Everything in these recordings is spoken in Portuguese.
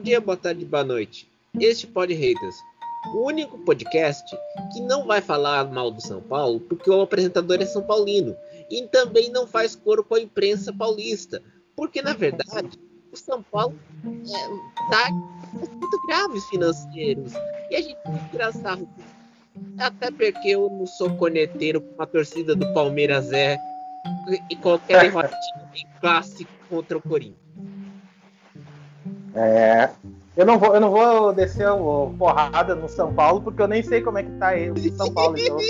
dia, boa tarde, boa noite. Este Pod Haters, o único podcast que não vai falar mal do São Paulo, porque o apresentador é São Paulino. E também não faz coro com a imprensa paulista. Porque, na verdade, o São Paulo está é, muito graves financeiros. E a gente tem que tirar sarro. Até porque eu não sou corneteiro com a torcida do Palmeiras é e qualquer derrotinha clássico contra o Corinthians. É. Eu não vou, eu não vou descer o porrada no São Paulo, porque eu nem sei como é que tá ele no São Paulo. Então...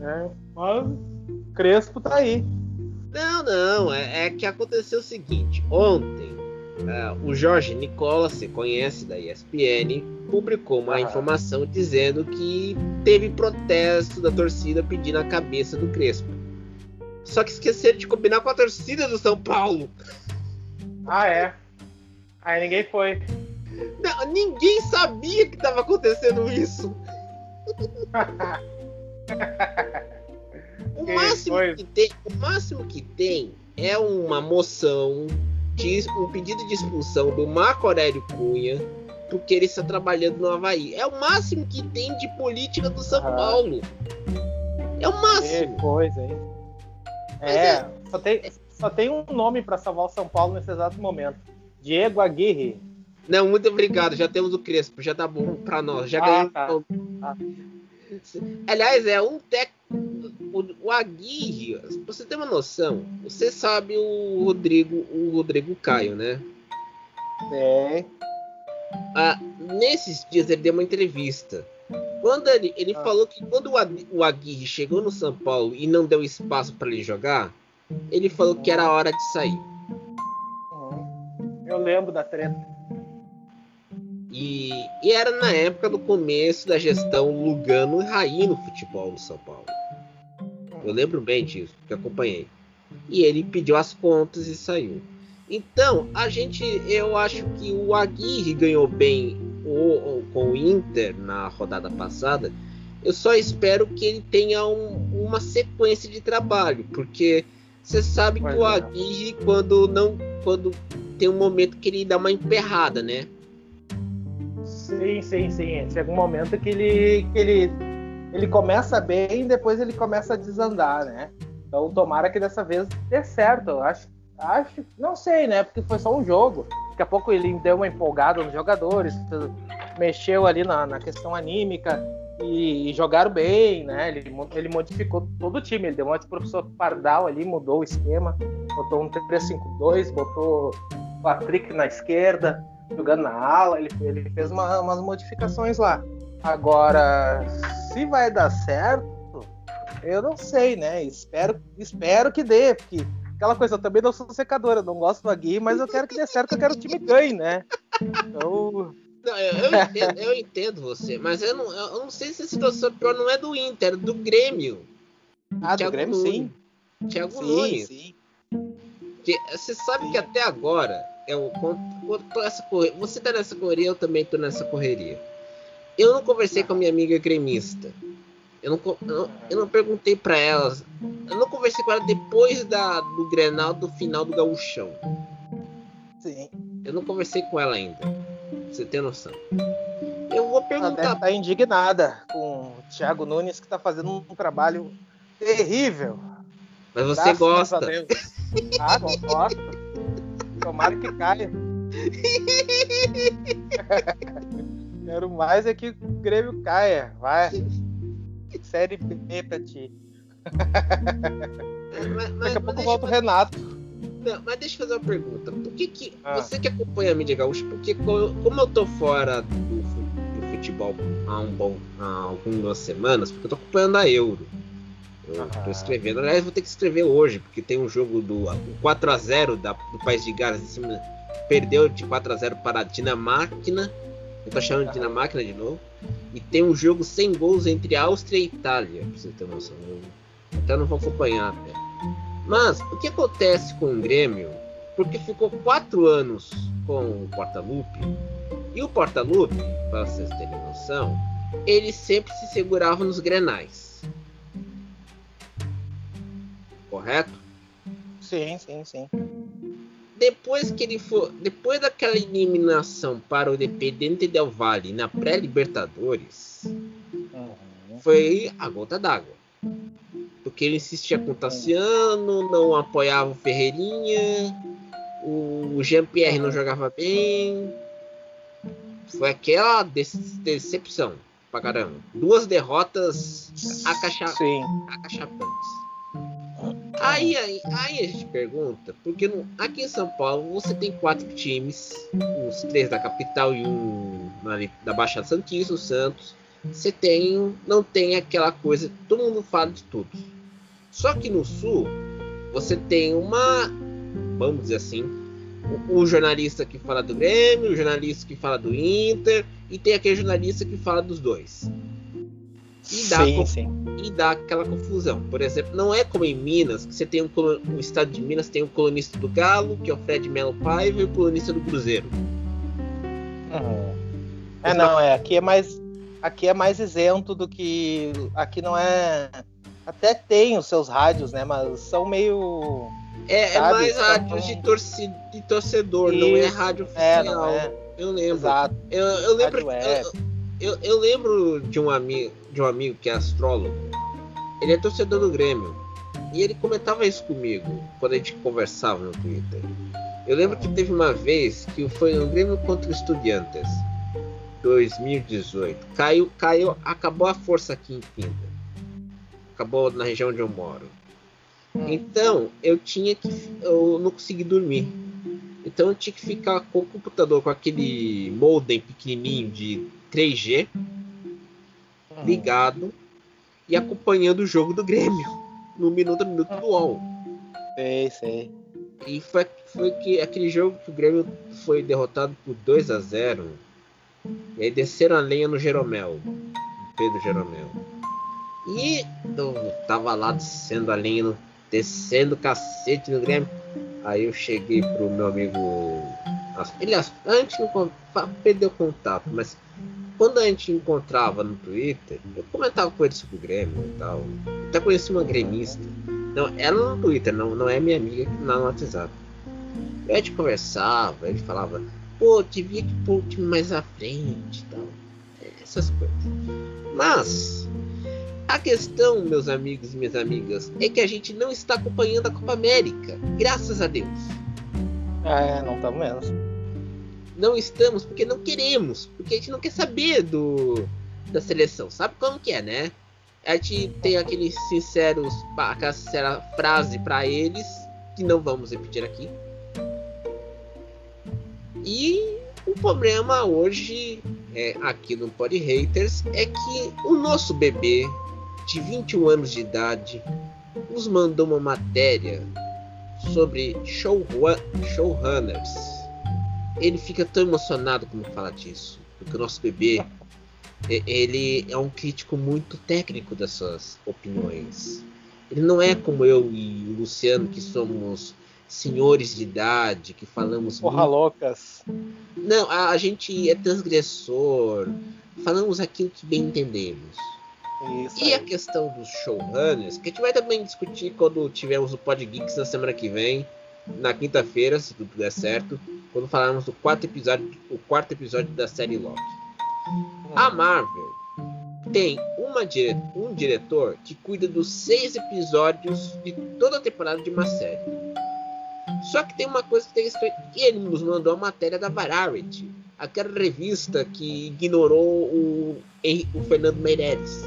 é, mas Crespo tá aí. Não, não, é, é que aconteceu o seguinte: ontem uh, o Jorge Nicola, você conhece da ESPN, publicou uma ah. informação dizendo que teve protesto da torcida pedindo a cabeça do Crespo. Só que esqueceram de combinar com a torcida do São Paulo. Ah, é? Aí ninguém foi. Não, ninguém sabia que estava acontecendo isso. o, máximo que tem, o máximo que tem é uma moção, de, um pedido de expulsão do Marco Aurélio Cunha, porque ele está trabalhando no Havaí. É o máximo que tem de política do São. Paulo. É o máximo. Que coisa, hein? É, é, só tem, só tem um nome para salvar o São Paulo nesse exato momento. Diego Aguirre. Não, muito obrigado. Já temos o Crespo, já tá bom para nós. Já ah, ganhamos. Tá. Ah. Aliás, é um técnico. O, Aguirre, pra você ter uma noção, você sabe o Rodrigo, o Rodrigo Caio, né? É. Ah, nesses dias ele deu uma entrevista. Quando ele, ele ah. falou que quando o Aguirre chegou no São Paulo e não deu espaço para ele jogar, ele falou que era hora de sair. Eu lembro da treta. E, e, era na época do começo da gestão Lugano e Raí no futebol no São Paulo. Eu lembro bem disso, porque acompanhei. E ele pediu as contas e saiu. Então, a gente, eu acho que o Aguirre ganhou bem o, o, com o Inter na rodada passada. Eu só espero que ele tenha um, uma sequência de trabalho, porque você sabe que o é. Aguirre, quando não. Quando tem um momento que ele dá uma emperrada, né? Sim, sim, sim. Chega um momento que ele, que ele, ele começa bem e depois ele começa a desandar, né? Então tomara que dessa vez dê certo. Eu acho, acho, não sei, né? Porque foi só um jogo. Daqui a pouco ele deu uma empolgada nos jogadores, mexeu ali na, na questão anímica e, e, jogaram bem, né? Ele, ele modificou todo o time, ele deu uma de professor Pardal ali, mudou o esquema, botou um 3-5-2, botou o Patrick na esquerda, jogando na ala, ele, ele fez uma, umas modificações lá. Agora, se vai dar certo, eu não sei, né? Espero, espero que dê, porque aquela coisa, eu também não sou secadora, não gosto do Agui, mas eu quero que dê certo, eu quero que o time ganhe, né? Então não, eu, eu, entendo, eu, entendo, você, mas eu não, eu não sei se a situação pior não é do Inter, é do Grêmio. Ah, Thiago do Grêmio Nunes. sim. Thiago sim, Nunes. Sim. Que, você sabe sim. que até agora, eu, essa correria, você tá nessa correria, eu também tô nessa correria. Eu não conversei com a minha amiga gremista. Eu não, eu não, eu não perguntei para ela. Eu não conversei com ela depois da, do Grenal do final do Gauchão. Sim. Eu não conversei com ela ainda você tem noção. Eu vou perguntar. Ela tá indignada com o Thiago Nunes, que tá fazendo um trabalho terrível. Mas você Graças gosta. Ah, gosto. Tomara que caia. Quero mais é que o Grêmio caia. Vai. Série B pra ti. Mas, mas, Daqui a pouco volta o Renato. Não, mas deixa eu fazer uma pergunta. Por que, que ah. você que acompanha a mídia gaúcha, porque como eu tô fora do, do futebol há um bom há algumas semanas, porque eu tô acompanhando a Euro. Eu ah. tô escrevendo, aliás, vou ter que escrever hoje, porque tem um jogo do 4 a 0 da, do país de Gales em cima, perdeu de 4 a 0 para a Dinamarca. Eu tô chamando de Dinamarca de novo. E tem um jogo sem gols entre Áustria e Itália, pra você ter noção. Eu até não vou acompanhar até. Mas o que acontece com o Grêmio? Porque ficou quatro anos com o Porta-Lupe. E o Porta-Lupe, para vocês terem noção, ele sempre se segurava nos grenais. Correto? Sim, sim, sim. depois que ele for, depois daquela eliminação para o Independente Del Valle na pré-Libertadores, uhum. foi a gota d'água. Porque ele insistia com o Tassiano, não apoiava o Ferreirinha, o Jean-Pierre não jogava bem. Foi aquela decepção pra caramba. Duas derrotas acacha... acachapantes. Aí, aí, aí a gente pergunta, porque no, aqui em São Paulo você tem quatro times, uns três da capital e um ali, da Baixada Santista, o Santos. Você tem, não tem aquela coisa, todo mundo fala de tudo. Só que no Sul você tem uma, vamos dizer assim, o, o jornalista que fala do Grêmio, o jornalista que fala do Inter e tem aquele jornalista que fala dos dois. E dá, sim, sim. e dá aquela confusão. Por exemplo, não é como em Minas, que você tem um o estado de Minas tem o um colunista do Galo, que é o Fred Melo Paiva, e o colunista do Cruzeiro. Uhum. É, não, é. Aqui é mais. Aqui é mais isento do que. Aqui não é. Até tem os seus rádios, né? Mas são meio. É, é mais rádios de, torci, de torcedor, Isso. não é rádio é, oficial. É, é. Eu lembro. Exato. Eu, eu lembro. Eu, eu, eu, lembro de um amigo de um amigo que é astrólogo. Ele é torcedor do Grêmio. E ele comentava isso comigo quando a gente conversava no Twitter. Eu lembro que teve uma vez que foi no Grêmio contra Estudiantes. 2018. Caiu, caiu, acabou a força aqui em Pinda. Acabou na região onde eu moro. Então, eu tinha que eu não consegui dormir. Então eu tinha que ficar com o computador com aquele modem pequenininho de 3G ligado e acompanhando o jogo do Grêmio no minuto a minuto do UOL. Sei, sei. E foi, foi que aquele jogo que o Grêmio foi derrotado por 2 a 0 E aí desceram a lenha no Jeromel. Pedro Jeromel. E eu tava lá descendo a lenha, descendo o cacete no Grêmio. Aí eu cheguei pro meu amigo. Ele antes não perdeu contato, mas quando a gente encontrava no Twitter, eu comentava com ele sobre o Grêmio e tal. Até conheci uma gremista. Não, ela no Twitter, não, não é minha amiga não no WhatsApp. a gente conversava, ele falava, pô, devia que pôr o time mais à frente e tal. Essas coisas. Mas a questão, meus amigos e minhas amigas, é que a gente não está acompanhando a Copa América. Graças a Deus. É, não estamos mesmo não estamos porque não queremos, porque a gente não quer saber do da seleção. Sabe como que é, né? A gente tem aquele sinceros, aquela sincera frase para eles que não vamos repetir aqui. E o problema hoje é, aqui no Pod Haters é que o nosso bebê de 21 anos de idade nos mandou uma matéria sobre show, showrunners ele fica tão emocionado quando fala disso. Porque o nosso bebê, ele é um crítico muito técnico das suas opiniões. Ele não é como eu e o Luciano, que somos senhores de idade, que falamos. Porra muito... loucas. Não, a, a, gente é transgressor. Falamos aquilo que bem entendemos. Isso e aí. a questão dos showrunners, que a gente vai também discutir quando tivermos o Pod Geeks na semana que vem, na quinta-feira, se tudo der certo quando falarmos do quarto episódio, o quarto episódio da série Loki. A Marvel tem uma dire um diretor que cuida dos seis episódios de toda a temporada de uma série. Só que tem uma coisa que tem que ele nos mandou a matéria da Variety, aquela revista que ignorou o, o Fernando Meirelles.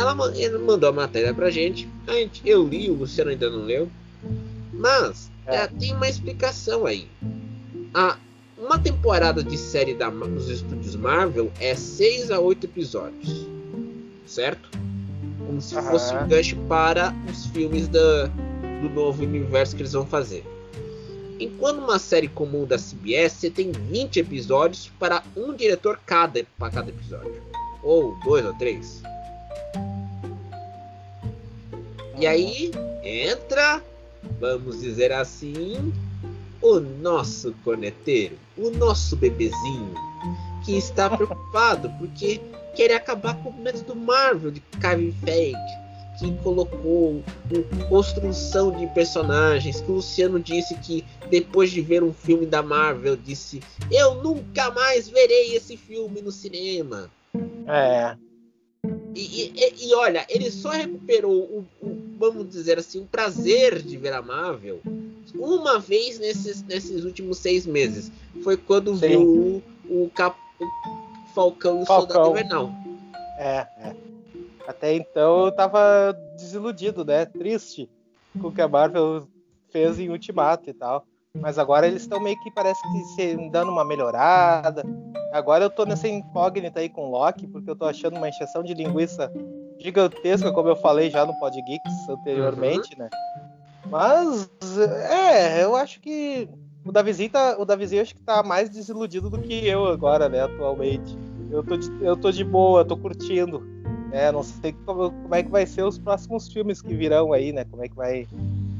Ela mandou a matéria pra gente, a gente, eu li, o Luciano ainda não leu, mas é, tem uma explicação aí. A, uma temporada de série da, dos estúdios Marvel é 6 a 8 episódios. Certo? Como se fosse um gancho para os filmes da, do novo universo que eles vão fazer. Enquanto uma série comum da CBS, você tem 20 episódios para um diretor cada, para cada episódio. Ou dois ou três. E aí entra vamos dizer assim, o nosso corneteiro, o nosso bebezinho, que está preocupado porque quer acabar com o método Marvel de Kevin Feige, que colocou construção de personagens, que o Luciano disse que depois de ver um filme da Marvel disse: "Eu nunca mais verei esse filme no cinema". É. E, e, e olha, ele só recuperou o, o, vamos dizer assim, o prazer de ver a Marvel uma vez nesses, nesses últimos seis meses. Foi quando Sim. viu o, o, Cap, o Falcão e o. Soldado Invernal. É, é. Até então eu tava desiludido, né? Triste com o que a Marvel fez em Ultimato e tal. Mas agora eles estão meio que parece que se dando uma melhorada. Agora eu tô nessa incógnita aí com o Loki, porque eu tô achando uma encheção de linguiça gigantesca, como eu falei já no Pod Geeks anteriormente, uhum. né? Mas é, eu acho que o Davizinho tá, o Davizinho acho que tá mais desiludido do que eu agora, né, atualmente. Eu tô de, eu tô de boa, tô curtindo. É, não sei como, como é que vai ser os próximos filmes que virão aí, né? Como é que vai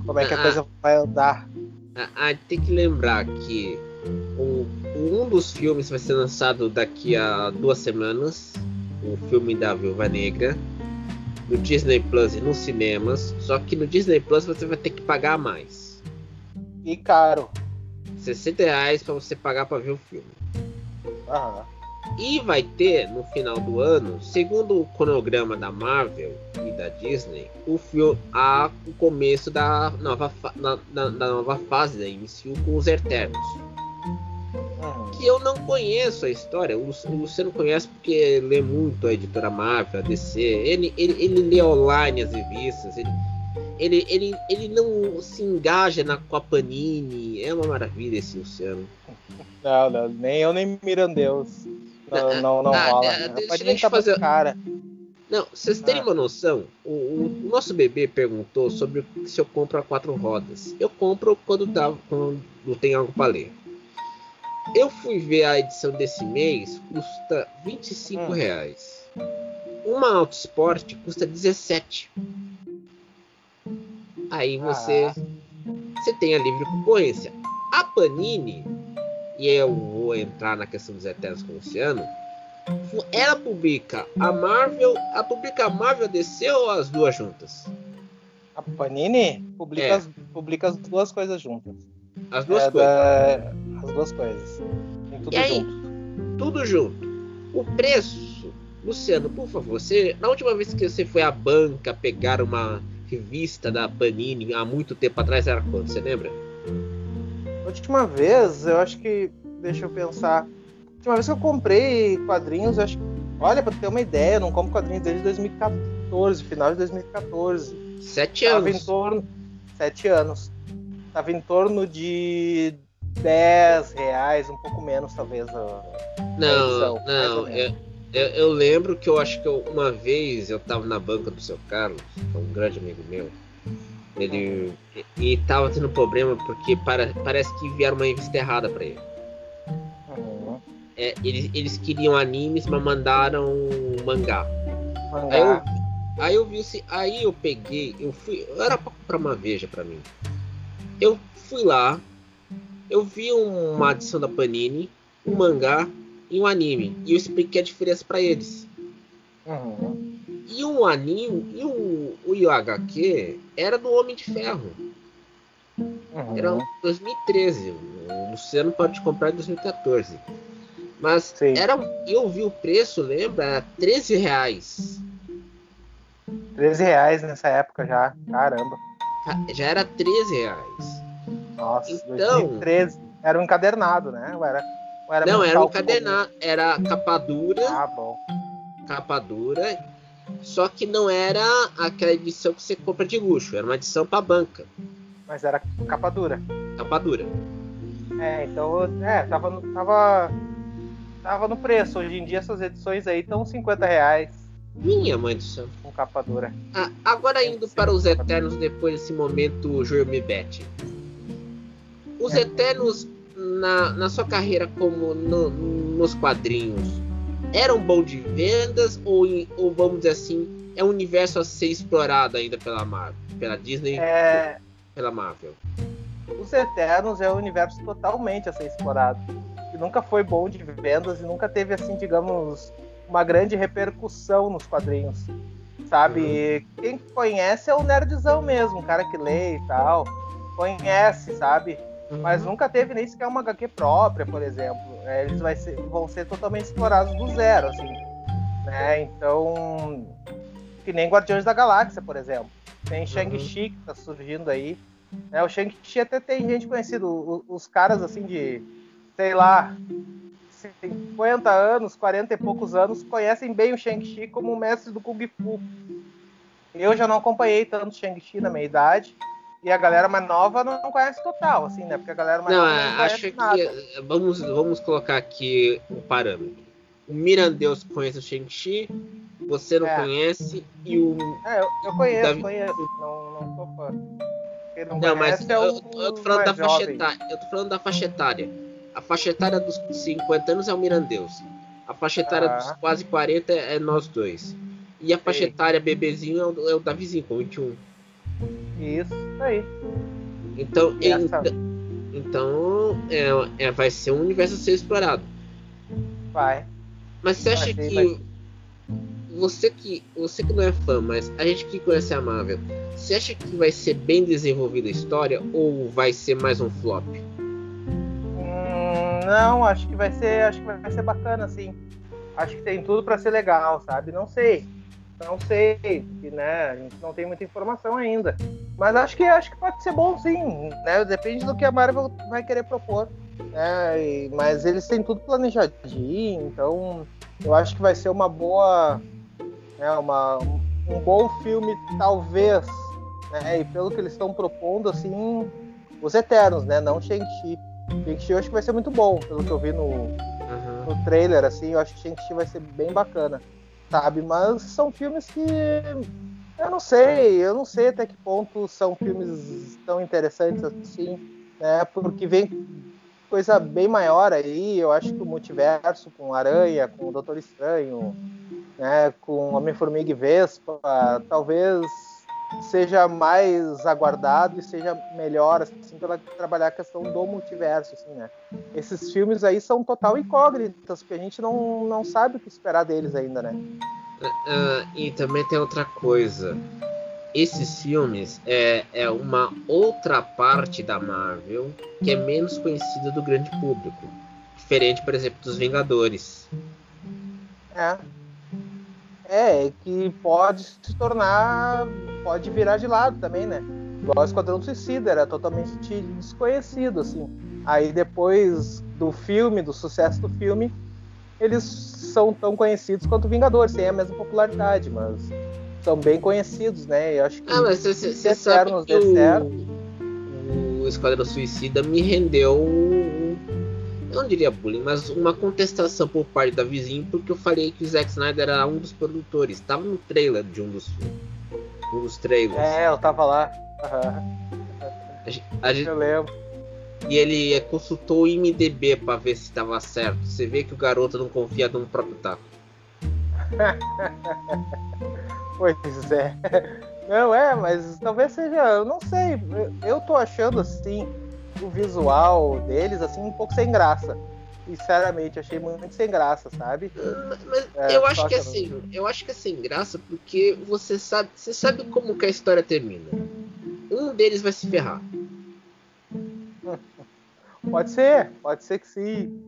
como é que a ah, coisa vai andar. Ah, ah, tem que lembrar que o, um dos filmes vai ser lançado daqui a duas semanas. O filme da Viúva Negra. No Disney Plus e nos cinemas. Só que no Disney Plus você vai ter que pagar mais. E caro. 60 reais pra você pagar pra ver o filme. Aham. E vai ter no final do ano, segundo o cronograma da Marvel e da Disney, o, filme, a, o começo da nova, da, da, nova fase da MCU com os Eternos. Que eu não conheço a história, o, Luciano conhece porque lê muito a editora Marvel, a DC, ele, ele, ele lê online as revistas, ele, ele, ele, ele não se engaja na Copanini, é uma maravilha esse Luciano. Não, não, nem eu nem Mirandeus. Não, não, não ah, rola. Ah, deixa, deixa eu fazer... cara. Não, vocês terem ah. uma noção, o, o, nosso bebê perguntou sobre se eu compro a quatro rodas. Eu compro quando, dá, quando tem algo para ler. Eu fui ver a edição desse mês, custa 25 hum. reais. Uma Auto Sport custa 17. Aí você, ah. você tem a livre concorrência. A Panini e eu vou entrar na questão dos Eternos com o Luciano, ela publica a Marvel, a publica a Marvel DC ou as duas juntas? A Panini publica, é. as, publica as duas coisas juntas. As duas é coisas. Da... As duas coisas. Tem tudo e aí, junto. Tudo junto. O preço, Luciano, por favor, você, na última vez que você foi à banca pegar uma revista da Panini há muito tempo atrás era quanto? Você lembra? Última vez, eu acho que. Deixa eu pensar. A última vez que eu comprei quadrinhos, eu acho que. Olha, pra ter uma ideia, eu não compro quadrinhos desde 2014, final de 2014. Sete anos. Tava em torno. Sete anos. Tava em torno de 10 reais, um pouco menos, talvez. A, não, edição, não. Eu, eu, eu, lembro que eu acho que eu, uma vez eu tava na banca do seu Carlos, que é um grande amigo meu. Ele e tava tendo problema porque para, parece que vieram uma revista errada para ele. Uhum. É, eles, eles queriam animes, mas mandaram mangá. mangá. Aí, eu, aí eu vi assim, aí eu peguei, eu fui, era pra comprar uma veja para mim. Eu fui lá, eu vi uma edição da Panini, um mangá e um anime, e eu expliquei a diferença para eles. Uhum. E o anime, e o, o HQ era do Homem de Ferro. Uhum. Era 2013. O Luciano pode comprar em 2014. Mas Sim. era, eu vi o preço, lembra? Era 13 reais. 13 reais nessa época já. Caramba. Já era 13 reais. Nossa, então, 2013. Era um encadernado, né? Ou era, ou era não, era um encadernado. Era capa dura. Ah, bom. Capa dura só que não era aquela edição que você compra de luxo, era uma edição para banca. Mas era capa dura. Capa dura. É, então, é, tava, tava, tava no preço. Hoje em dia essas edições aí estão 50 reais. Minha mãe do céu. Com capa dura. Ah, agora indo para os Eternos depois desse momento Jorme Bet. Os é. Eternos na, na sua carreira como no, nos quadrinhos, era um bom de vendas ou, ou vamos dizer assim, é um universo a ser explorado ainda pela Marvel, pela Disney, é... pela Marvel? Os Eternos é um universo totalmente a ser explorado. Que nunca foi bom de vendas e nunca teve assim, digamos, uma grande repercussão nos quadrinhos. Sabe? Uhum. Quem conhece é o nerdzão mesmo, o cara que lê e tal. Conhece, sabe? Uhum. Mas nunca teve nem sequer uma HQ própria, por exemplo. É, eles ser, vão ser totalmente explorados do zero, assim. Né? Então. Que nem Guardiões da Galáxia, por exemplo. Tem Shang-Chi uhum. que tá surgindo aí. É, o Shang-Chi até tem gente conhecida. Os, os caras assim de. Sei lá. 50 anos, 40 e poucos anos, conhecem bem o Shang-Chi como o mestre do Kung Fu. Eu já não acompanhei tanto Shang-Chi na minha idade, e a galera mais nova não, conhece total, assim, né? Porque a galera mais não, nova não acho que nada. vamos vamos colocar aqui um parâmetro. O Mirandeus conhece o Shang-Chi, você não é. conhece e o É, eu, eu conheço, Davi... conheço, não, não sou fã. não, não mas é eu, eu, tô falando da faixa etária, eu tô falando da faixa etária. A faixa etária dos 50 anos é o Mirandeus. A faixa etária ah. dos quase 40 é nós dois. E a faixa etária bebezinho é o, é o Davizinho, com 21. Isso aí. Então, Essa... então é, é, vai ser um universo a ser explorado. Vai. Mas você acha vai, que vai. você que você que não é fã, mas a gente que conhece a Marvel, você acha que vai ser bem desenvolvida a história ou vai ser mais um flop? Hum, não, acho que vai ser, acho que vai ser bacana, assim. Acho que tem tudo para ser legal, sabe? Não sei. Não sei, né, a gente não tem muita informação ainda. Mas acho que acho que pode ser bom sim, né? Depende do que a Marvel vai querer propor. Né? E, mas eles têm tudo planejadinho, então eu acho que vai ser uma boa. Né, uma, um bom filme, talvez. Né? E pelo que eles estão propondo, assim, os Eternos, né? Não Shang-Chi. Shang-Chi eu acho que vai ser muito bom, pelo que eu vi no, uhum. no trailer, assim, eu acho que Shang-Chi vai ser bem bacana sabe? Mas são filmes que eu não sei, eu não sei até que ponto são filmes tão interessantes assim, né? Porque vem coisa bem maior aí, eu acho que o multiverso com Aranha, com o Doutor Estranho, né, com Homem-Formiga e Vespa, talvez seja mais aguardado e seja melhor assim para trabalhar a questão do multiverso assim né? Esses filmes aí são total incógnitas porque a gente não, não sabe o que esperar deles ainda né? Uh, e também tem outra coisa. Esses filmes é, é uma outra parte da Marvel que é menos conhecida do grande público. Diferente por exemplo dos Vingadores. É. É, que pode se tornar. Pode virar de lado também, né? Igual o Esquadrão Suicida, era totalmente desconhecido, assim. Aí depois do filme, do sucesso do filme, eles são tão conhecidos quanto Vingadores, tem a mesma popularidade, mas são bem conhecidos, né? Eu acho que ah, mas você, sabe que o, o Esquadrão Suicida me rendeu eu não diria bullying, mas uma contestação por parte da vizinha, porque eu falei que o Zack Snyder era um dos produtores. Estava no trailer de um dos um dos trailers. É, eu tava lá. Uhum. A, a, eu lembro. E ele consultou o IMDB para ver se estava certo. Você vê que o garoto não confia no próprio taco. pois é. Não é, mas talvez seja, eu não sei. Eu tô achando assim o visual deles, assim, um pouco sem graça. Sinceramente, achei muito sem graça, sabe? Mas, é, eu acho que é assim, eu acho que é sem graça porque você sabe, você sabe como que a história termina. Um deles vai se ferrar. Pode ser, pode ser que sim.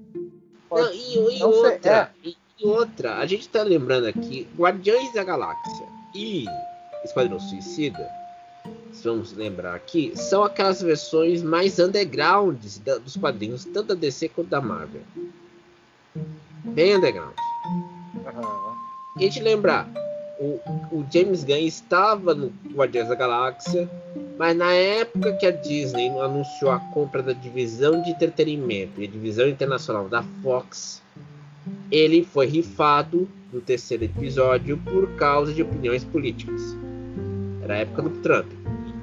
Pode... Não, e, e outra, é. e outra, a gente tá lembrando aqui, Guardiões da Galáxia e Esquadrão Suicida vamos lembrar aqui, são aquelas versões mais undergrounds dos quadrinhos, tanto da DC quanto da Marvel. Bem underground. Uhum. E a gente lembrar, o, o James Gunn estava no Guardiões da Galáxia, mas na época que a Disney anunciou a compra da divisão de entretenimento e a divisão internacional da Fox, ele foi rifado no terceiro episódio por causa de opiniões políticas. Era a época do Trump.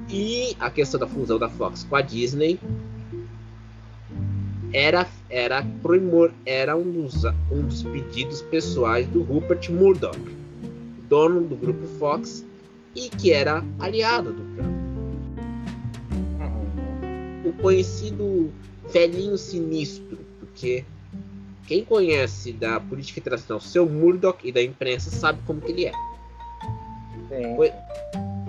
E a questão da fusão da Fox com a Disney era, era, primor, era um, dos, um dos pedidos pessoais do Rupert Murdoch, dono do grupo Fox e que era aliado do Trump. O conhecido velhinho sinistro, porque quem conhece da política internacional, seu Murdoch e da imprensa sabe como que ele é. Foi...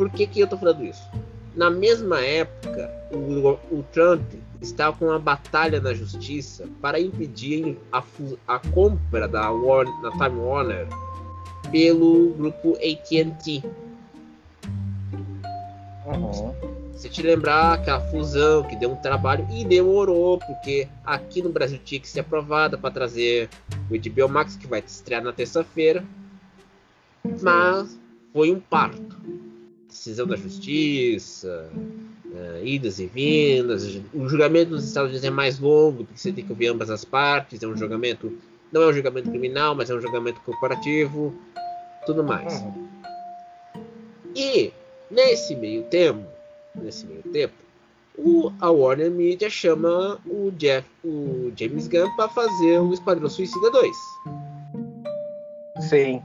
Por que, que eu tô falando isso? Na mesma época, o, o Trump estava com uma batalha na justiça para impedir a, a compra da, Warner, da Time Warner pelo grupo AT&T. Uhum. Se te lembrar aquela fusão que deu um trabalho e demorou, porque aqui no Brasil tinha que ser aprovada para trazer o HBO Max, que vai estrear na terça-feira. Mas foi um parto. Decisão da justiça, uh, idas e vindas. O julgamento nos Estados Unidos é mais longo, porque você tem que ouvir ambas as partes. É um julgamento, não é um julgamento criminal, mas é um julgamento corporativo, tudo mais. Uhum. E nesse meio tempo, nesse meio tempo, o, a Warner Media chama o Jeff, o James Gunn para fazer o Esquadrão Suicida 2. Sim.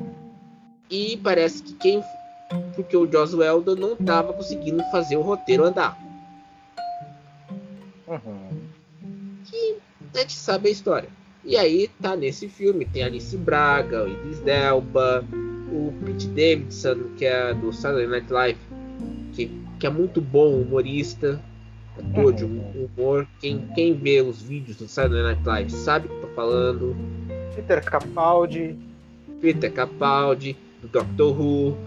E parece que quem porque o Joss Whedon não estava conseguindo fazer o roteiro andar. Uhum. E a gente sabe a história. E aí tá nesse filme, tem Alice Braga, o Idris Elba, o Pete Davidson, que é do Saturday Night Live, que, que é muito bom humorista, ator de uhum. humor. Quem, quem vê os vídeos do Saturday Night Live sabe o que tô falando. Peter Capaldi. Peter Capaldi, do Doctor Who.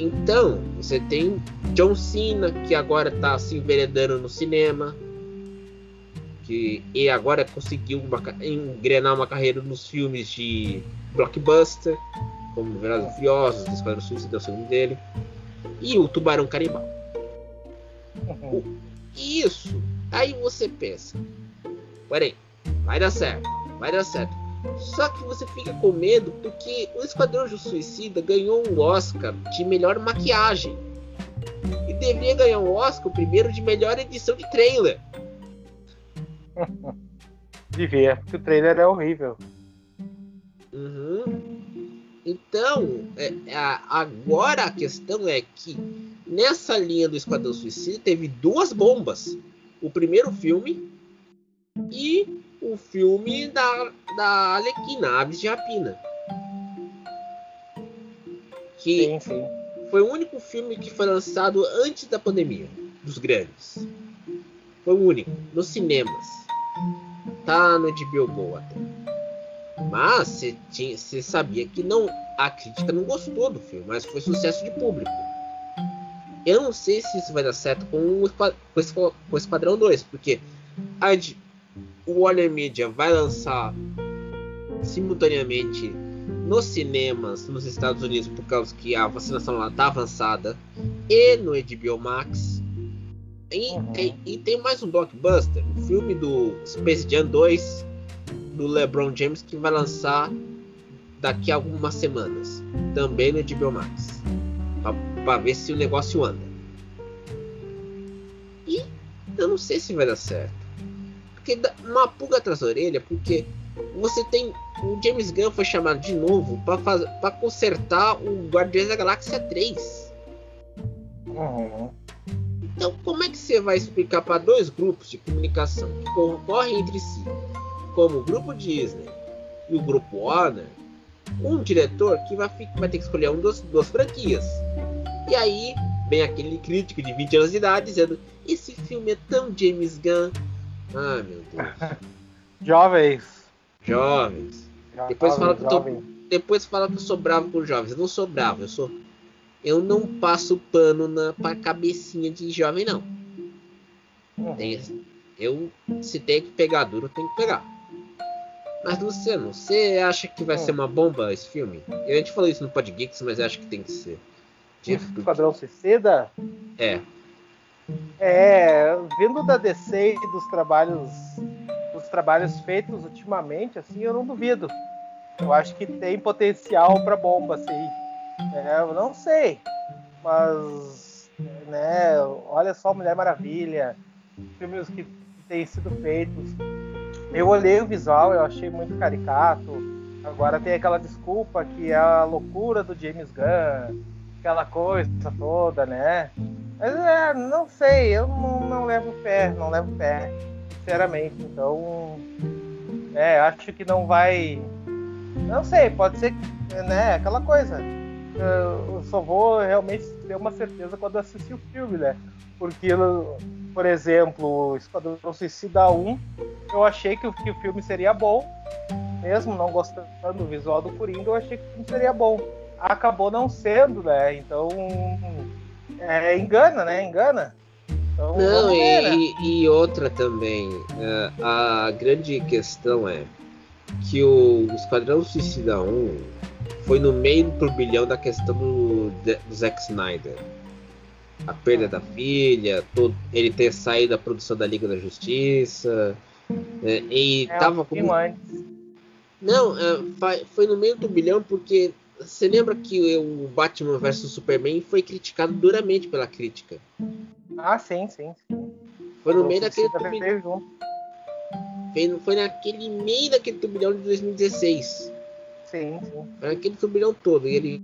Então, você tem John Cena, que agora está se enveredando no cinema. Que, e agora conseguiu uma, engrenar uma carreira nos filmes de blockbuster, como Velozes e Furiosos, Esquadrão Suicida, o segundo dele. E o Tubarão Canibal. Uhum. Isso. Aí você pensa, peraí, vai dar certo, vai dar certo. Só que você fica com medo porque o Esquadrão do Suicida ganhou um Oscar de melhor maquiagem. E deveria ganhar um Oscar primeiro de melhor edição de trailer. Devia, porque o trailer é horrível. Uhum. Então, é, é, agora a questão é que nessa linha do Esquadrão Suicida teve duas bombas. O primeiro filme e o filme da, da Alequina, Aves de Rapina. Que sim, sim. foi o único filme que foi lançado antes da pandemia, dos grandes. Foi o único, nos cinemas. Tá no HBO Go até. Mas você sabia que não a crítica não gostou do filme, mas foi sucesso de público. Eu não sei se isso vai dar certo com o, com o Esquadrão 2, porque a, o Warner Media vai lançar simultaneamente nos cinemas nos Estados Unidos por causa que a vacinação lá tá avançada e no HBO Max. E, uhum. e, e tem mais um blockbuster, o filme do Space Jam 2 do LeBron James que vai lançar daqui a algumas semanas, também no HBO Max, para ver se o negócio anda. E eu não sei se vai dar certo porque dá uma pulga atrás da orelha, porque você tem o James Gunn foi chamado de novo para consertar o Guardiões da Galáxia 3. Uhum. Então, como é que você vai explicar para dois grupos de comunicação que concorrem entre si, como o grupo Disney e o grupo Warner, um diretor que vai, vai ter que escolher um dos duas franquias? E aí vem aquele crítico de 20 anos de idade dizendo: Esse filme é tão James Gunn, ah, meu Deus. jovens. Jovens. Depois fala que eu tô, depois fala que eu sou bravo com jovens. Eu não sou bravo, eu sou eu não passo pano na pra cabecinha de jovem não. Uhum. Tem, eu se tem que pegar duro, tem que pegar. Mas Luciano, você acha que vai uhum. ser uma bomba esse filme? A gente falou isso no Podgeeks, mas acho que tem que ser. Esquadrão Suicida? É. É, vindo da DC e dos trabalhos dos trabalhos feitos ultimamente, assim, eu não duvido. Eu acho que tem potencial para bomba, assim. É, eu não sei, mas né, olha só Mulher Maravilha, filmes que têm sido feitos. Eu olhei o visual, eu achei muito caricato. Agora tem aquela desculpa que é a loucura do James Gunn, aquela coisa toda, né? Mas é, não sei, eu não, não levo pé, não levo pé, sinceramente. Então, é, acho que não vai. Não sei, pode ser, né? Aquela coisa. eu só vou realmente ter uma certeza quando assistir o filme, né? Porque, por exemplo, Esquadrão Suicida 1, eu achei que o, que o filme seria bom, mesmo não gostando do visual do Coringa, eu achei que o filme seria bom. Acabou não sendo, né? Então, é, engana, né? Engana. Então, não, e, né? e, outra também, é, a grande questão é que o Esquadrão Suicida 1 foi no meio do turbilhão da questão do, do Zack Snyder. A perda da filha, todo, ele ter saído da produção da Liga da Justiça. É, e é, tava com. Não, é, foi no meio do turbilhão porque você lembra que o Batman vs Superman foi criticado duramente pela crítica? Ah, sim, sim. sim. Foi no meio daquele turbilhão. Foi, foi naquele meio daquele turbilhão de 2016. Sim, sim. Foi naquele turbilhão todo. E ele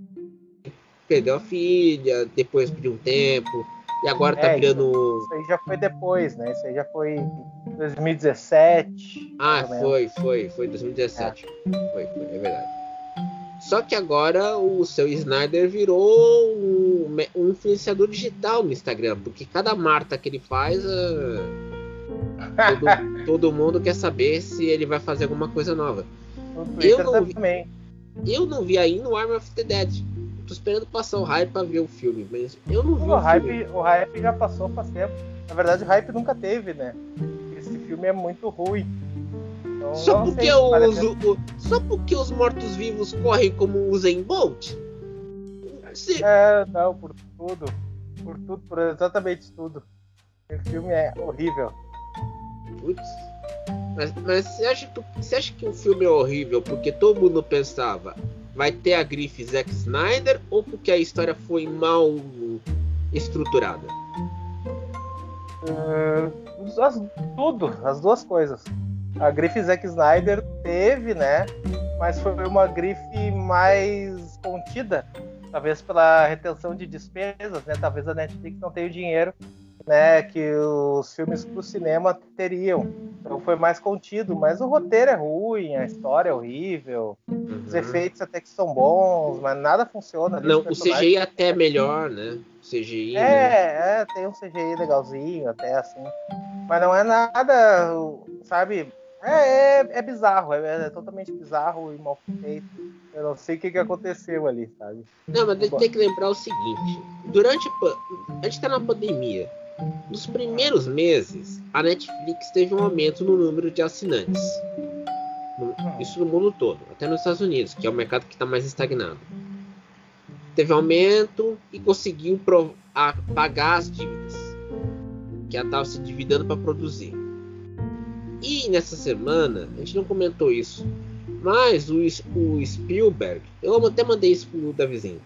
perdeu a filha, depois de um tempo. E agora tá é, virando. Isso aí já foi depois, né? Isso aí já foi 2017. Ah, foi, foi, foi 2017. É. Foi, foi, é verdade. Só que agora o seu Snyder virou um, um, influenciador digital no Instagram, porque cada marta que ele faz, uh, todo, todo, mundo quer saber se ele vai fazer alguma coisa nova. Eu não, vi, eu não vi ainda o Arm of the Dead. Tô esperando passar o hype pra ver o filme, mas eu não vi o, o hype. Filme. O hype já passou faz tempo. Na verdade, o hype nunca teve, né? Esse filme é muito ruim. Então, só, porque os, o, só porque os mortos-vivos correm como o Zen Bolt? Se... É, não, por tudo. Por tudo, por exatamente tudo. O filme é horrível. Putz. Mas, mas você, acha, você acha que o filme é horrível porque todo mundo pensava vai ter a grife Zack Snyder ou porque a história foi mal estruturada? Uh, as, tudo, as duas coisas. A grife Zack Snyder teve, né? Mas foi uma grife mais contida, talvez pela retenção de despesas, né? Talvez a Netflix não tenha o dinheiro, né? Que os filmes para o cinema teriam. Então foi mais contido, mas o roteiro é ruim, a história é horrível, uhum. os efeitos até que são bons, mas nada funciona. Não, o CGI até é melhor, né? CGI. É, né? é, tem um CGI legalzinho, até assim. Mas não é nada, sabe? É, é, é bizarro, é, é, totalmente bizarro e mal feito. Eu não sei o que, que aconteceu ali, sabe? Não, mas tem que lembrar o seguinte: durante a gente tá na pandemia. Nos primeiros meses, a Netflix teve um aumento no número de assinantes. Isso no mundo todo, até nos Estados Unidos, que é o mercado que está mais estagnado. Teve aumento e conseguiu pagar as dívidas, que ela estava se dividando para produzir. E nessa semana, a gente não comentou isso, mas o, o Spielberg, eu até mandei isso pro Davizinho.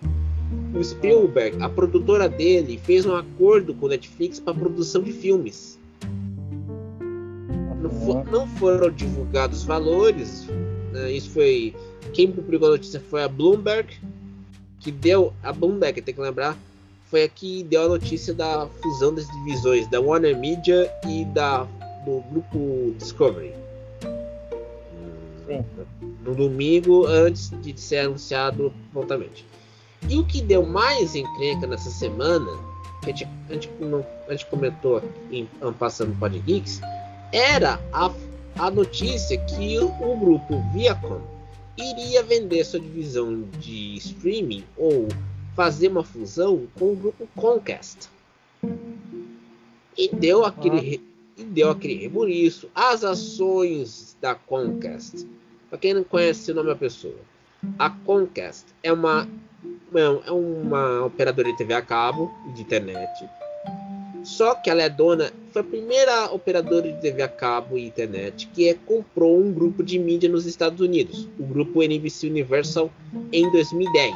O Spielberg, a produtora dele, fez um acordo com o Netflix para produção de filmes. Não, for, não foram divulgados valores. Né? Isso foi. Quem publicou a notícia foi a Bloomberg, que deu. A Bloomberg, tem que lembrar, foi a que deu a notícia da fusão das divisões da Warner Media e da do grupo Discovery. Sim. No domingo, antes de ser anunciado prontamente. E o que deu mais encrenca nessa semana, que a gente, a gente, a gente comentou em Passando Pod Geeks, era a, a notícia que o, o grupo Viacom iria vender sua divisão de streaming ou fazer uma fusão com o grupo Comcast. E deu aquele, e deu aquele rebuliço. As ações da Comcast. Para quem não conhece o nome da pessoa, a Comcast é uma, é uma operadora de TV a cabo e de internet. Só que ela é dona, foi a primeira operadora de TV a cabo e internet que é, comprou um grupo de mídia nos Estados Unidos, o grupo NBC Universal, em 2010.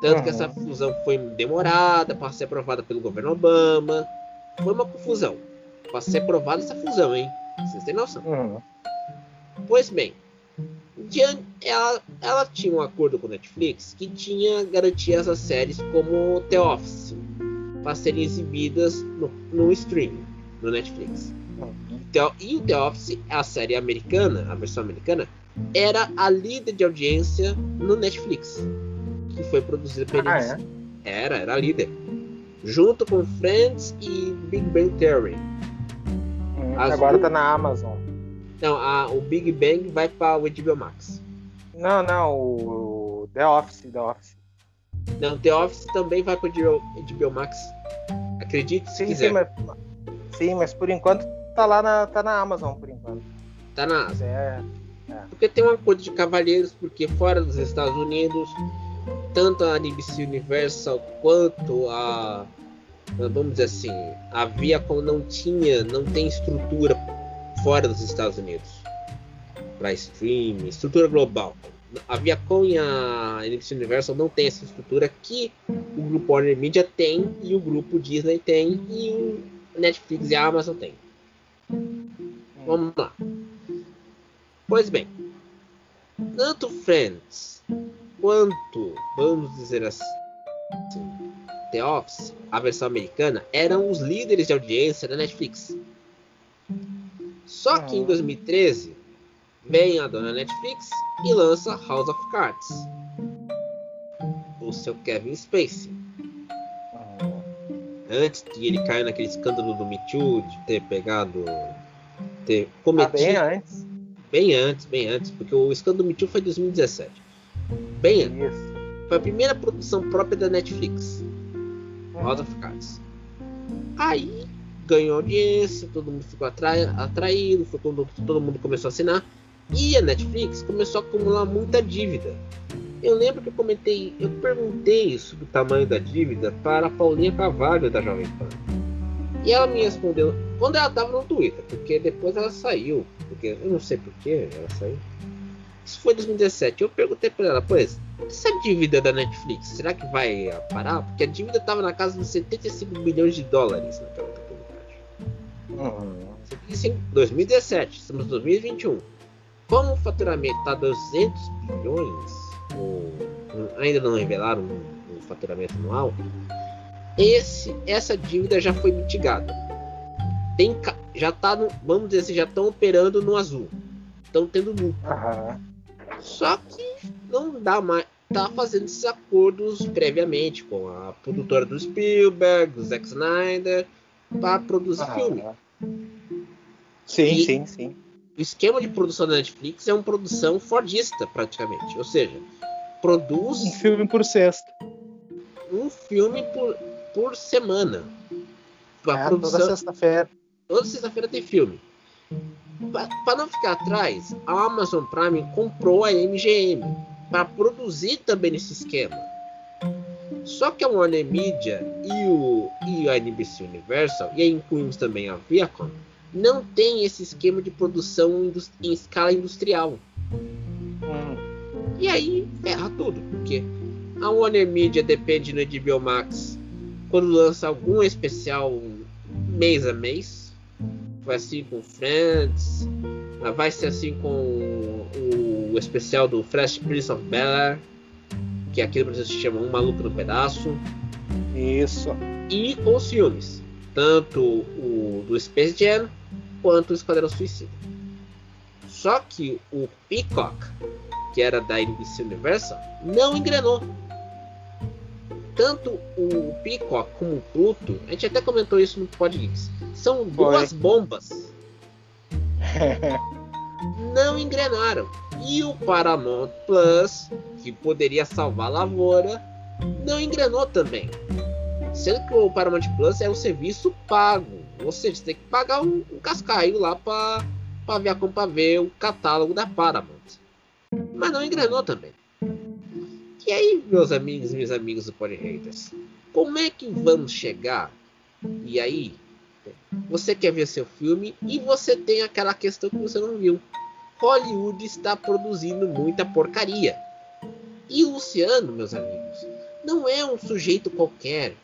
Tanto que essa fusão foi demorada para ser aprovada pelo governo Obama. Foi uma confusão para ser aprovada essa fusão, hein? Vocês têm noção? Uhum. Pois bem, ela, ela tinha um acordo com a Netflix que tinha garantias as séries como The Office para serem exibidas no, no streaming, no Netflix. E o The Office, a série americana, a versão americana, era a líder de audiência no Netflix. que foi produzida pela Ah, NBC. Era, era líder. Junto com Friends e Big Bang Theory. As agora tá na Amazon. Não, a- o Big Bang vai para o HBO Max. Não, não, o The Office, The Office. Não, The Office também vai para o HBO Max. Acredite se Sim, quiser. sim, mas, sim, mas por enquanto tá lá na, tá na Amazon, por enquanto. Tá na Mas é, Porque tem uma coisa de cavalheiros, porque fora dos Estados Unidos, tanto a NBC Universal quanto a vamos dizer assim, a Viacom não tinha, não tem estrutura fora dos Estados Unidos para streaming, estrutura global. A Viacom e a NBC Universal não tem essa estrutura que o grupo Warner Media tem e o grupo Disney tem e o Netflix e a Amazon tem. Vamos lá. Pois bem, tanto Friends quanto, vamos dizer assim, The Office, a versão americana, eram os líderes de audiência da Netflix. Só que em 2013 vem a dona Netflix e lança House of Cards. O seu Kevin Spacey. Antes de ele cair naquele escândalo do Me Too, de ter pegado. ter cometido. bem antes. Bem antes, bem antes, porque o escândalo do Me Too foi em 2017. Bem antes. Foi a primeira produção própria da Netflix. Of Cards. Aí ganhou audiência, todo mundo ficou atrai- atraído, foi quando todo mundo começou a assinar. E a Netflix começou a acumular muita dívida. Eu lembro que eu comentei, eu perguntei sobre o tamanho da dívida para a Paulinha Carvalho da Jovem Pan. E ela me respondeu quando ela estava no Twitter, porque depois ela saiu, porque eu não sei porquê ela saiu. Isso foi em 2017. Eu perguntei para ela, pois, essa dívida da Netflix, será que vai parar? Porque a dívida estava na casa dos 75 bilhões de dólares naquela oportunidade. Uhum. Em 2017, estamos em 2021. Como o faturamento está 200 bilhões, ou ainda não revelaram o, o faturamento anual, esse, essa dívida já foi mitigada. Tem, já tá no, vamos dizer assim, já estão operando no azul. Estão tendo lucro. Aham. Só que não dá mais. Tá fazendo esses acordos previamente com a produtora do Spielberg, do Zack Snyder, para produzir Aham. filme. Sim, E- sim, sim. O esquema de produção da Netflix é uma produção fordista, praticamente. Ou seja, produz Um filme por sexto. um filme por, por semana. A É, produção, toda sexta-feira. toda sexta-feira tem filme. Para não ficar atrás, a Amazon Prime comprou a MGM para produzir também nesse esquema. Só que a Warner Media e, o, e a NBC Universal, e aí incluímos também a Viacom, não tem esse esquema de produção em escala industrial. E aí ferra tudo, porque a Warner Media depende no HBO Max quando lança algum especial mês a mês. Vai assim com Friends, vai ser assim com o, o especial do Fresh Prince of Bel-Air, que aqui no Brasil se chama Um Maluco no Pedaço, Isso. e com os filmes, tanto o do Space Jam quanto o Esquadrão Suicida. Só que o Peacock, que era da NBC Universal, não engrenou. Tanto o Peacock como o Pluto, a gente até comentou isso no podcast, são duas bombas. Não engrenaram. E o Paramount Plus, que poderia salvar a lavoura, não engrenou também. Sendo que o Paramount Plus é um serviço pago. Ou seja, você tem que pagar um, um cascaio lá para ver, pra ver o catálogo da Paramount. Mas não engrenou também. E aí, meus amigos e minhas amigas do Pod Haters, como é que vamos chegar? E aí, você quer ver seu filme e você tem aquela questão que você não viu. Hollywood está produzindo muita porcaria. E o Luciano, meus amigos, não é um sujeito qualquer.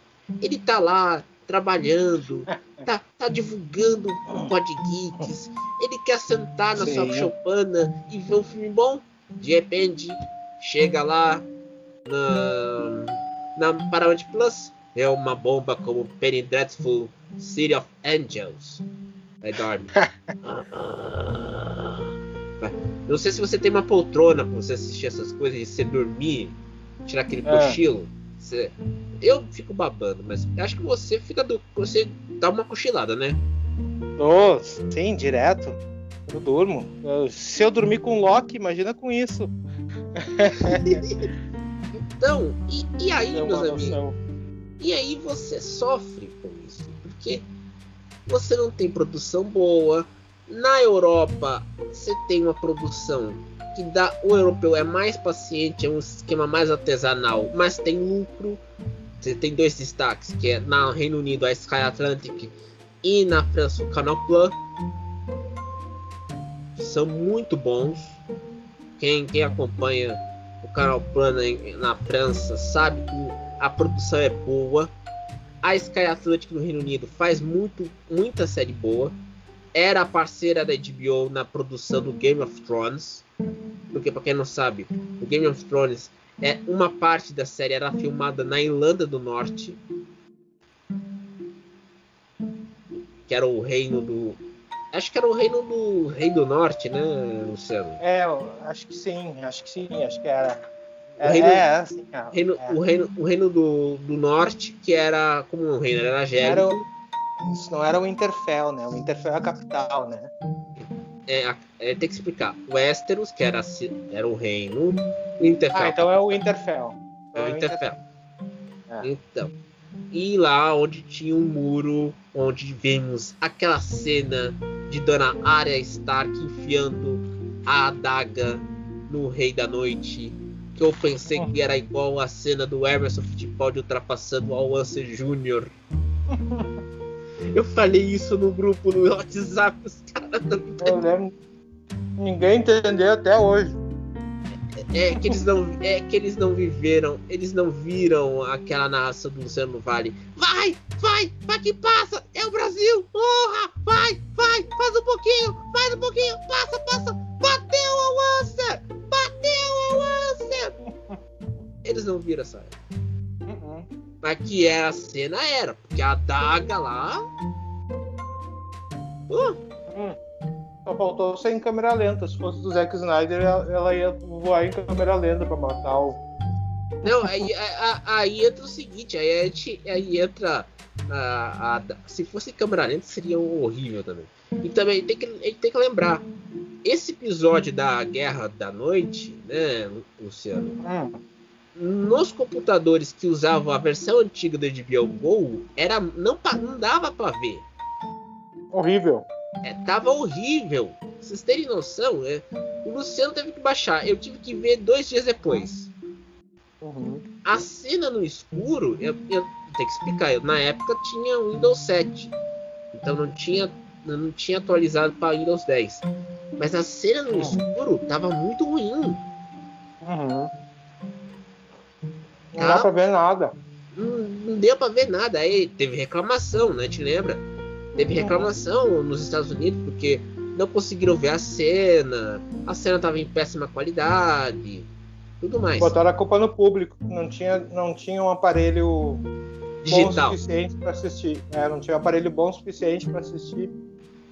Ele tá lá trabalhando, tá, tá divulgando o Pod Geeks. Ele quer sentar na sua Sim. choupana e ver um filme bom. De repente, chega lá na, na Paramount Plus, é uma bomba como Penny Dreadful City of Angels. Aí dorme. Não sei se você tem uma poltrona pra você assistir essas coisas e você dormir tirar aquele é. cochilo. Você, eu fico babando, mas acho que você fica do. Você dá uma cochilada, né? Oh, sim, direto. Eu durmo. Se eu dormir com Loki, imagina com isso. então, e, e aí, é meus amigos? E aí você sofre com porque você não tem produção boa. Na Europa, você tem uma produção que dá. O europeu é mais paciente, é um esquema mais artesanal, mas tem lucro. Você tem dois destaques, que é na Reino Unido a Sky Atlantic e na França o Canal Plus. São muito bons. Quem, quem acompanha o Canal Plus na, na França sabe que a produção é boa. A Sky Atlantic no Reino Unido faz muito, muita série boa. Era parceira da HBO na produção do Game of Thrones. Porque, para quem não sabe, o Game of Thrones é uma parte da série era filmada na Irlanda do Norte, que era o reino do. Acho que era o reino do Rei do Norte, né, Luciano? É, acho que sim, acho que sim, acho que era. O reino, é, assim, é, reino, é. O reino, o reino do, do norte, que era como um reino, era gélido. Isso não era o Interfell, né? O Interfell é a capital, né? É, é, tem que explicar. Westeros, que era, era o reino. O Interfell. Ah, então é o Interfell. É o Interfell. É. Então. E lá onde tinha um muro, onde vemos aquela cena de Dona Arya Stark enfiando a adaga no Rei da Noite que eu pensei que era igual a cena do Emerson Fittipaldi ultrapassando o Alance Jr. Eu falei isso no grupo no WhatsApp, os caras não lembro. Ninguém entendeu até hoje. É, é, que eles não, é que eles não viveram, eles não viram aquela narração do Luciano Vale. Vai, vai, vai que passa, é o Brasil, porra, vai, vai, faz um pouquinho, faz um pouquinho, passa, passa, bateu o o eles não viram essa época. Uhum. Mas que era a cena era, porque a daga lá. Uh. Hum. Só faltou ser em câmera lenta. Se fosse do Zack Snyder, ela ia voar em câmera lenta pra matar o. Não, aí, aí, aí entra o seguinte, aí, gente, aí entra. A, a, se fosse em câmera lenta seria horrível também. E também tem que, a gente tem que lembrar. Esse episódio da Guerra da Noite, né, Luciano? Hum nos computadores que usavam a versão antiga do HBO Go, era, não, não dava para ver. Horrível. É, tava horrível. vocês terem noção, é, o Luciano teve que baixar. Eu tive que ver dois dias depois. Uhum. A cena no escuro, eu, eu tenho que explicar. Eu, na época tinha o Windows 7. Então não tinha, não tinha atualizado para Windows 10. Mas a cena no uhum. escuro tava muito ruim. Uhum. Não dá pra ver nada. Não, não deu pra ver nada. Aí teve reclamação, né? Te lembra? Teve reclamação nos Estados Unidos porque não conseguiram ver a cena. A cena tava em péssima qualidade. Tudo mais. Botaram a culpa no público. Não tinha, não tinha um aparelho Digital. bom suficiente para assistir. É, não tinha um aparelho bom suficiente para assistir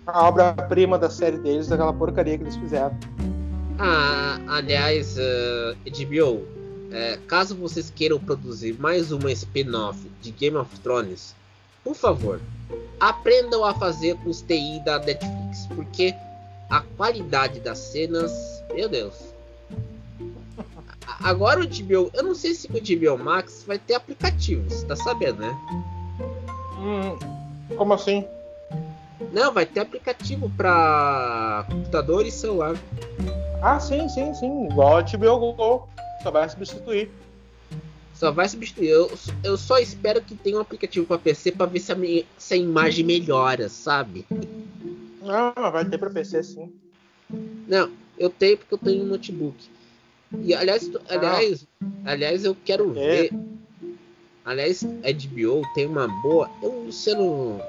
a obra-prima da série deles, daquela porcaria que eles fizeram. Ah, aliás, uh, HBO, é, caso vocês queiram produzir mais uma spin-off de Game of Thrones, por favor, aprendam a fazer com os TI da Netflix, porque a qualidade das cenas, meu Deus. Agora o HBO, eu não sei se o HBO Max vai ter aplicativos, tá sabendo, né? Hum, como assim? Não, vai ter aplicativo para computador e celular. Ah, sim, sim, sim. Igual a HBO Go. Só vai substituir. Só vai substituir. Eu, eu só espero que tenha um aplicativo para PC para ver se a, se a imagem melhora, sabe? Não, vai ter para PC sim. Não, eu tenho porque eu tenho um notebook. E aliás, aliás, aliás, eu quero é. ver. Aliás, a HBO tem uma boa. Eu, Luciano.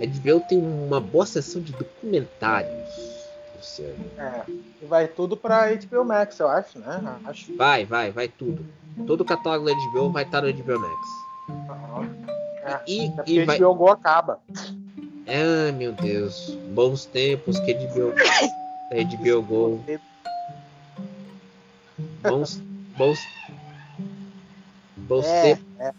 A HBO tem uma boa sessão de documentários. É, vai tudo pra HBO Max, eu acho, né? Acho. Vai, vai, vai tudo. Todo o catálogo da HBO vai estar no HBO Max. Uhum. É, e, e vai... HBO Go acaba. Ah, meu Deus. Bons tempos que HBO, HBO Go. Bons, bons, Você. É, é.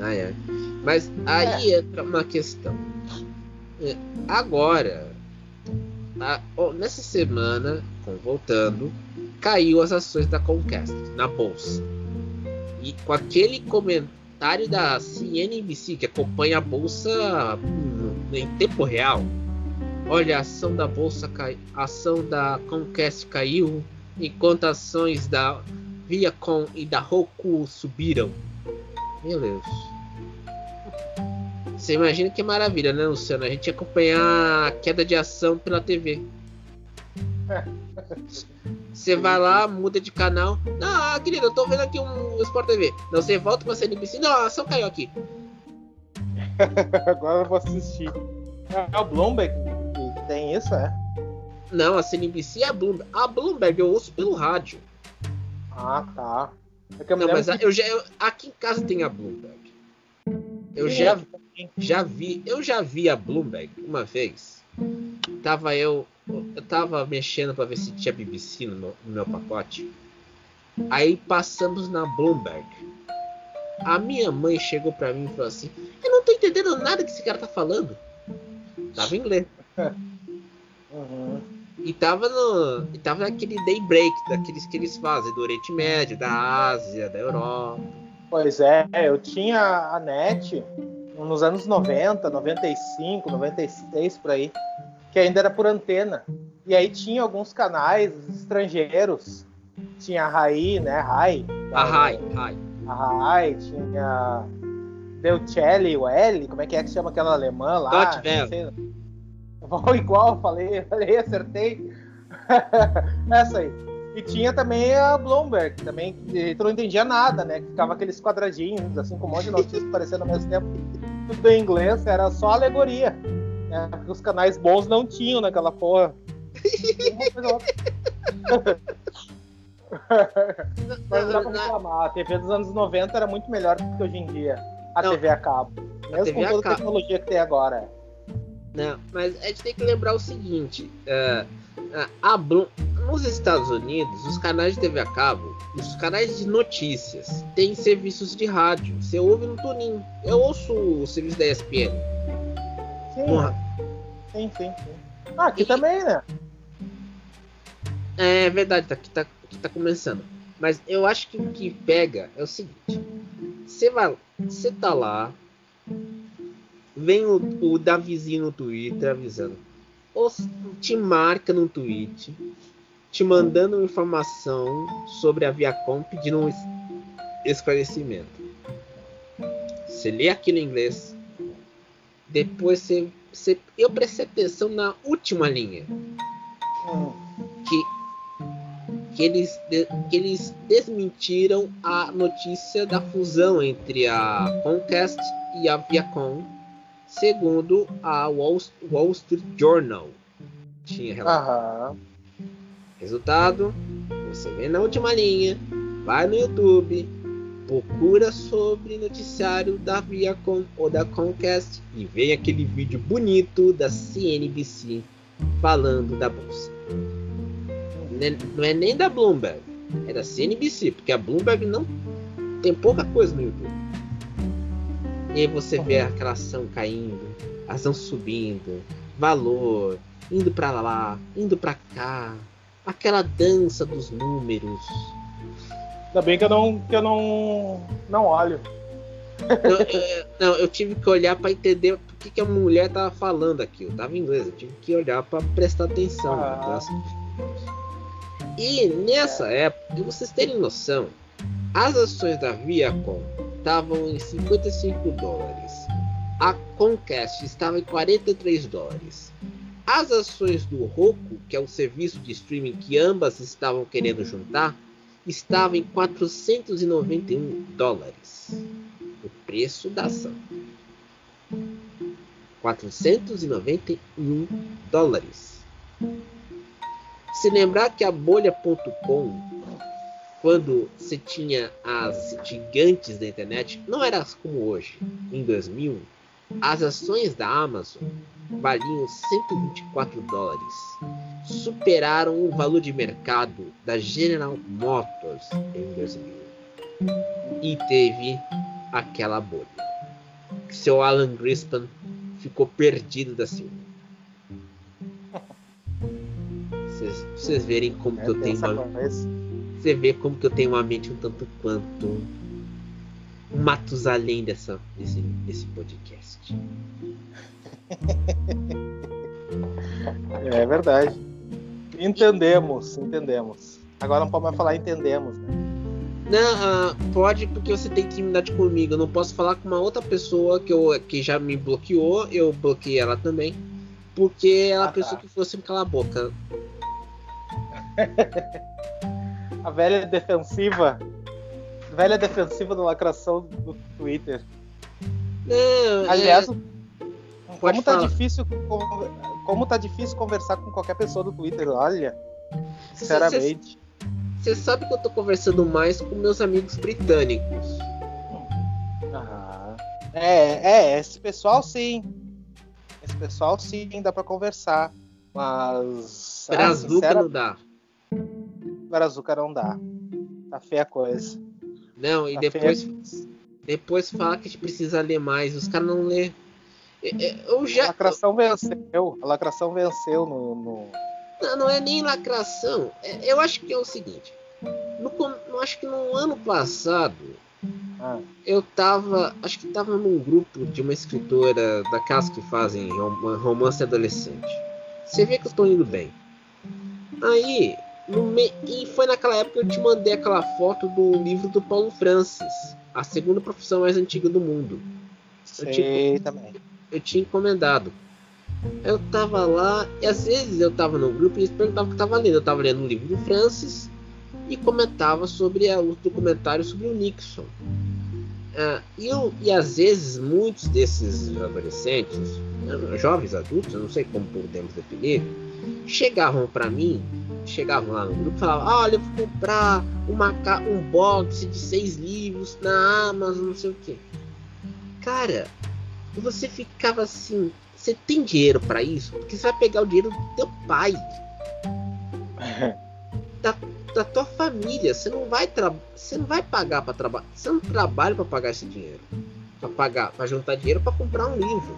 Ah, é. Mas aí é. entra uma questão. É, agora, nessa semana, voltando, caiu as ações da Comcast na bolsa. E com aquele comentário da CNBC que acompanha a bolsa em tempo real. Olha, a ação da bolsa caiu, a ação da Comcast caiu, enquanto ações da Viacom e da Roku subiram. Meu Deus. Você imagina que maravilha, né, Luciano? A gente acompanhar a queda de ação pela TV. Você vai lá, muda de canal. Não, querido, eu tô vendo aqui um Sport TV. Não, você volta pra CNBC. Não, a ação caiu aqui. Agora eu vou assistir. É o Bloomberg que tem isso, é? Não, a CNBC é a Bloomberg. A Bloomberg eu ouço pelo rádio. Ah, tá. É não, mas eu já, eu, aqui em casa tem a Bloomberg. Eu já, já vi, eu já vi a Bloomberg uma vez. Tava eu, eu tava mexendo para ver se tinha BBC no meu, no meu pacote. Aí passamos na Bloomberg. A minha mãe chegou para mim e falou assim: Eu não tô entendendo nada que esse cara tá falando. Tava em inglês. Uhum. E tava no. E tava naquele daybreak, daqueles que eles fazem, do Oriente Médio, da Ásia, da Europa. Pois é, eu tinha a net nos anos 90, 95, 96 por aí, que ainda era por antena. E aí tinha alguns canais estrangeiros. Tinha a Rai, né? Rai. A Rai, Rai. A Rai, tinha Delcelli, o L, como é que é que chama aquela alemã lá? Dot Igual, falei, falei, acertei. Essa aí. E tinha também a Bloomberg, também, que tu não entendia nada, né? Que ficava aqueles quadradinhos, assim, com um monte de notícias aparecendo ao mesmo tempo. Tudo em inglês, era só alegoria. Né? Os canais bons não tinham naquela porra. Mas não dá pra reclamar. A TV dos anos 90 era muito melhor do que hoje em dia. A não, TV a cabo. Mesmo TV com toda a tecnologia que tem agora. Não, mas a gente tem que lembrar o seguinte: uh, a Blum, nos Estados Unidos, os canais de TV a cabo, os canais de notícias, têm serviços de rádio. Você ouve no Tunin. Eu ouço o serviço da ESPN. Sim, sim, sim, sim. Ah, aqui e... também, né? É verdade, tá, aqui, tá, aqui tá começando. Mas eu acho que o que pega é o seguinte: você vai, você tá lá, vem o, o Davizinho no Twitter avisando, ou te marca no tweet, te mandando informação sobre a Viacom pedindo um esclarecimento. Você lê aquilo em inglês, depois você, você eu prestei atenção na última linha que que eles, que eles desmentiram a notícia da fusão entre a Comcast e a Viacom segundo a Wall, Wall Street Journal. Tinha relato. Resultado: você vê na última linha, vai no YouTube, procura sobre noticiário da Viacom ou da Comcast e vem aquele vídeo bonito da CNBC falando da bolsa. Não é nem da Bloomberg, é da CNBC, porque a Bloomberg não tem pouca coisa no YouTube. E aí você vê aquela ação caindo, ação subindo, valor, indo para lá, indo para cá, aquela dança dos números. Ainda bem que eu não, que eu não, não olho. Eu, eu, não, eu tive que olhar para entender o que, que a mulher tava falando aqui. Eu tava em inglês, eu tive que olhar para prestar atenção. Ah. E nessa época, pra vocês terem noção, as ações da Viacom estavam em 55 dólares. A Comcast estava em 43 dólares. As ações do Roku, que é o serviço de streaming que ambas estavam querendo juntar, estavam em 491 dólares. O preço da ação. 491 dólares. Se lembrar que a bolha.com quando você tinha as gigantes da internet, não era como hoje. Em 2000, as ações da Amazon valiam 124 dólares, superaram o valor de mercado da General Motors em 2000. E teve aquela bolha. Seu Alan Grispan ficou perdido da Silva. Vocês verem como é, que eu tenho uma. Você vê como que eu tenho uma mente um tanto quanto Matusalém dessa, desse, desse podcast. É verdade. Entendemos, entendemos. Agora não pode mais falar entendemos, né? Não, uh, pode porque você tem intimidade comigo. Eu não posso falar com uma outra pessoa que, eu, que já me bloqueou. Eu bloqueei ela também. Porque ela ah, pensou tá. que fosse me calar a boca. a velha defensiva. Velha defensiva da lacração do Twitter. Não, Aliás, é... como tá difícil como tá difícil conversar com qualquer pessoa do Twitter, olha. Sinceramente. Você sabe que eu tô conversando mais com meus amigos britânicos. Ah, é, é, esse pessoal sim. Esse pessoal sim dá para conversar. Mas. Brazuca ah, não dá. Brazuca não dá. Tá feia a coisa. Não, e tá depois. Depois fala que a gente precisa ler mais. Os caras não lê. Eu já... A lacração venceu. A lacração venceu no. no... Não, não é nem lacração. É, eu acho que é o seguinte. No, acho que no ano passado. Ah. Eu tava. Acho que tava num grupo de uma escritora da casa que fazem romance adolescente. Você vê que eu tô indo bem. Aí, me... e foi naquela época que eu te mandei aquela foto do livro do Paulo Francis, a segunda profissão mais antiga do mundo. Sei eu tinha, também. Eu tinha encomendado. Eu tava lá, e às vezes eu tava no grupo e eles perguntavam o que eu tava lendo. Eu tava lendo um livro do Francis e comentava sobre a, os documentários sobre o Nixon. Uh, e, eu, e às vezes muitos desses adolescentes, jovens adultos, eu não sei como podemos definir, chegavam para mim, chegavam lá no grupo e falavam: Olha, eu vou comprar uma, um box de seis livros na Amazon, não sei o que. Cara, você ficava assim: Você tem dinheiro para isso? Porque você vai pegar o dinheiro do teu pai, da, da tua família. Você não vai, você não vai pagar para trabalhar. Você não trabalha para pagar esse dinheiro, para pagar, para juntar dinheiro para comprar um livro.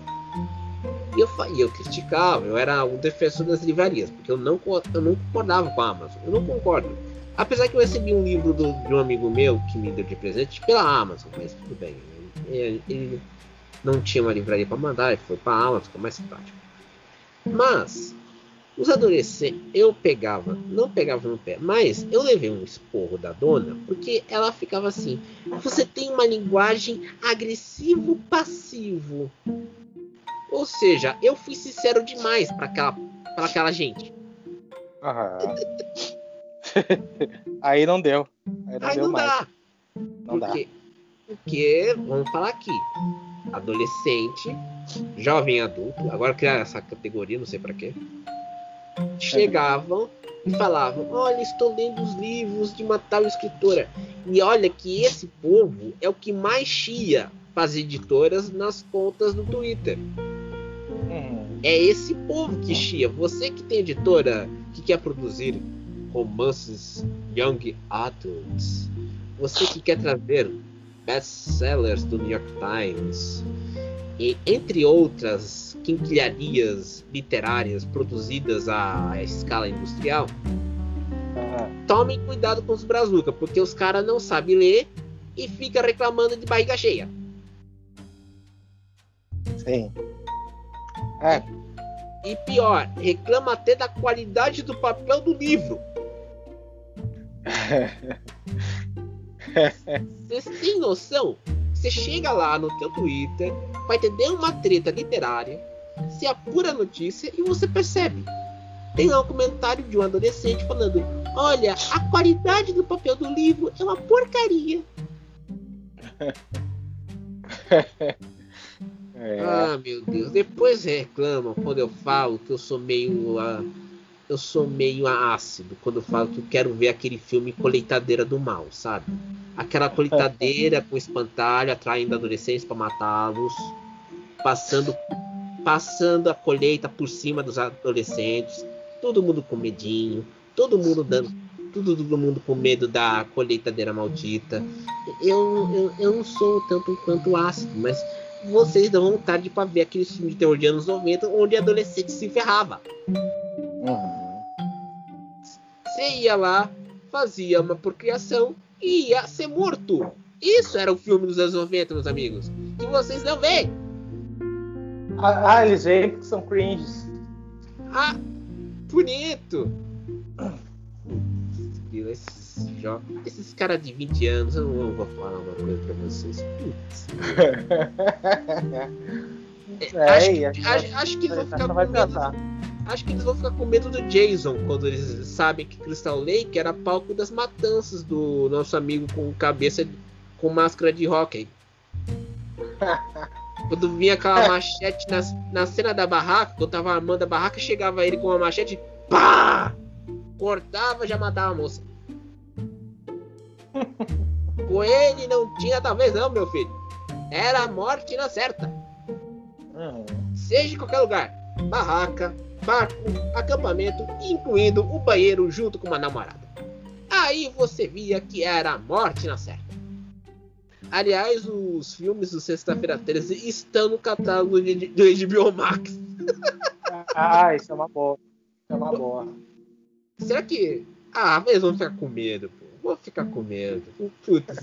E eu, eu criticava, eu era o defensor das livrarias, porque eu não, eu não concordava com a Amazon. Eu não concordo. Apesar que eu recebi um livro do, de um amigo meu que me deu de presente pela Amazon, mas tudo bem. Ele, ele não tinha uma livraria para mandar, ele foi para a Amazon, ficou mais prático. Mas, os adolescentes, eu pegava, não pegava no pé, mas eu levei um esporro da dona, porque ela ficava assim: você tem uma linguagem agressivo-passivo. Ou seja, eu fui sincero demais para aquela, pra aquela gente. Aham. Aí não deu. Aí não, Aí deu não mais. dá. Não porque, dá. Porque, vamos falar aqui, adolescente, jovem adulto, agora criar essa categoria, não sei para quê. Chegavam e falavam: Olha, estou lendo os livros de uma tal escritora. E olha que esse povo é o que mais chia para as editoras nas contas do Twitter. É esse povo que chia. Você que tem editora que quer produzir romances young adults, você que quer trazer best-sellers do New York Times, e entre outras quinquilharias literárias produzidas à escala industrial, tomem cuidado com os brazuca, porque os caras não sabem ler e fica reclamando de barriga cheia. Sim. É. E pior, reclama até da qualidade do papel do livro. Vocês têm noção? Você chega lá no teu Twitter, vai entender uma treta literária, se apura a notícia e você percebe. Tem lá um comentário de um adolescente falando: Olha, a qualidade do papel do livro é uma porcaria. É. Ah, meu Deus. Depois reclamam quando eu falo que eu sou meio. Uh, eu sou meio ácido quando eu falo que eu quero ver aquele filme Colheitadeira do Mal, sabe? Aquela colheitadeira com espantalho atraindo adolescentes para matá-los, passando passando a colheita por cima dos adolescentes, todo mundo com medinho, todo mundo dando todo mundo com medo da colheitadeira maldita. Eu, eu, eu não sou tanto quanto ácido, mas vocês dão vontade para ver aquele filme de terror de anos 90 onde adolescente se ferrava. Uhum. Você ia lá, fazia uma procriação e ia ser morto. Isso era o filme dos anos 90, meus amigos. Que vocês não veem. Ah, ah eles veem porque são cringes. Ah, bonito. Esses, esses caras de 20 anos, eu não vou falar uma coisa pra vocês. é, acho, que, acho, acho, que eles vão ficar com medo. Acho que eles vão ficar com medo do Jason quando eles sabem que Crystal Lake era palco das matanças do nosso amigo com cabeça com máscara de hockey. Quando vinha aquela machete na, na cena da barraca, quando tava armando a barraca, chegava ele com uma machete, pá! Cortava, já matava a moça. com ele não tinha talvez não, meu filho. Era a morte na certa. Uhum. Seja em qualquer lugar. Barraca, barco, acampamento, incluindo o banheiro junto com uma namorada. Aí você via que era a morte na certa. Aliás, os filmes do Sexta-feira 13 estão no catálogo de, de HBO Max. ah, isso é uma boa. Isso é uma boa. Será que. Ah, eles vão ficar com medo, pô. Vou ficar com medo. Putz,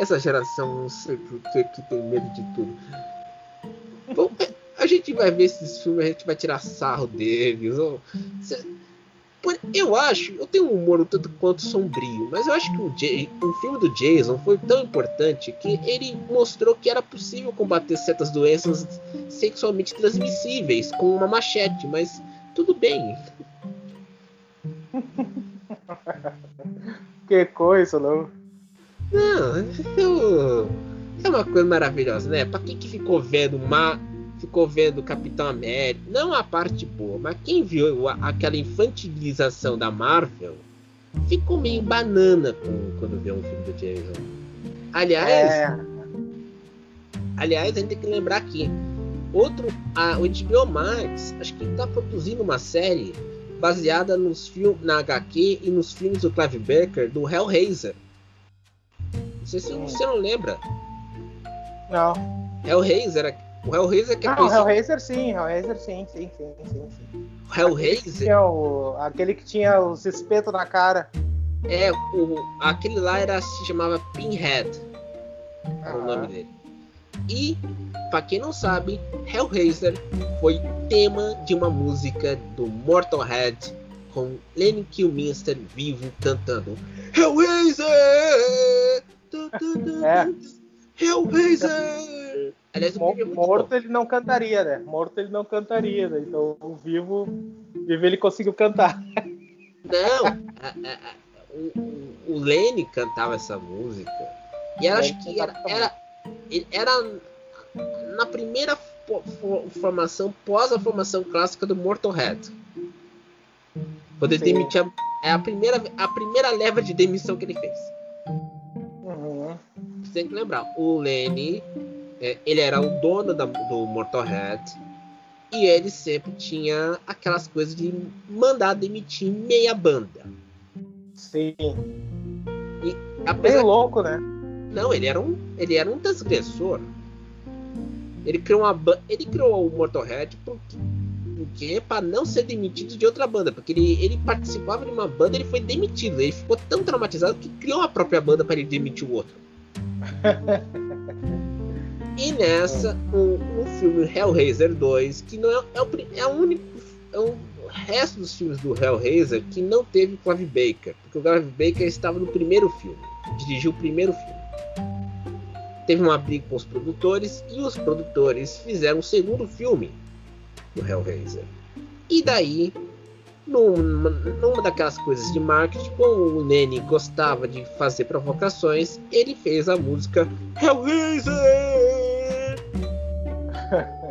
essa geração, não sei por que, que tem medo de tudo. Bom, a gente vai ver esses filmes, a gente vai tirar sarro deles. Ou, eu acho, eu tenho um humor um tanto quanto sombrio, mas eu acho que o, o filme do Jason foi tão importante que ele mostrou que era possível combater certas doenças sexualmente transmissíveis com uma machete, mas tudo bem. que coisa, não? Não, eu, é uma coisa maravilhosa, né? Pra quem que ficou vendo uma ficou vendo Capitão América, não a parte boa, mas quem viu aquela infantilização da Marvel ficou meio banana com, quando vê um filme do Jason. Aliás, é. aliás, a gente tem que lembrar que outro, a, o HBO Max, acho que está produzindo uma série baseada nos filmes na HQ e nos filmes do Clive Barker do Hellraiser. Não sei se você não lembra. Não. Hellraiser, o Hellraiser que é Ah, o Hellraiser sim, Hellraiser sim, sim, sim, sim. sim. O Hellraiser? Aquele que, o, aquele que tinha os espetos na cara. É, o, aquele lá era, se chamava Pinhead. Ah. o nome dele. E, pra quem não sabe, Hellraiser foi tema de uma música do Mortalhead com Lenny Kilminster vivo cantando Hellraiser! é. Hellraiser! Aliás, o é morto ele não cantaria, né? Morto ele não cantaria, né? Então o vivo, vivo ele conseguiu cantar. Não, a, a, o, o Lenny cantava essa música. E acho que era, era, era na primeira formação, pós a formação clássica do Mortalhead. Quando ele demitiu. É a primeira, a primeira leva de demissão que ele fez. Uhum. Você tem que lembrar, o Lenny é, ele era o dono da, do Motorhead e ele sempre tinha aquelas coisas de mandar demitir meia banda. Sim. E, apesar louco, né? Não, ele era um, ele era um transgressor. Ele criou uma ele criou o Motorhead porque, porque para não ser demitido de outra banda, porque ele, ele participava de uma banda, ele foi demitido, ele ficou tão traumatizado que criou a própria banda para ele demitir o outro. E nessa, o, o filme Hellraiser 2, que não é, é, o, é o único. É o resto dos filmes do Hellraiser que não teve Clive Baker. Porque o Clive Baker estava no primeiro filme. Dirigiu o primeiro filme. Teve uma briga com os produtores e os produtores fizeram o segundo filme do Hellraiser. E daí, numa, numa daquelas coisas de marketing, como o Nene gostava de fazer provocações, ele fez a música Hellraiser!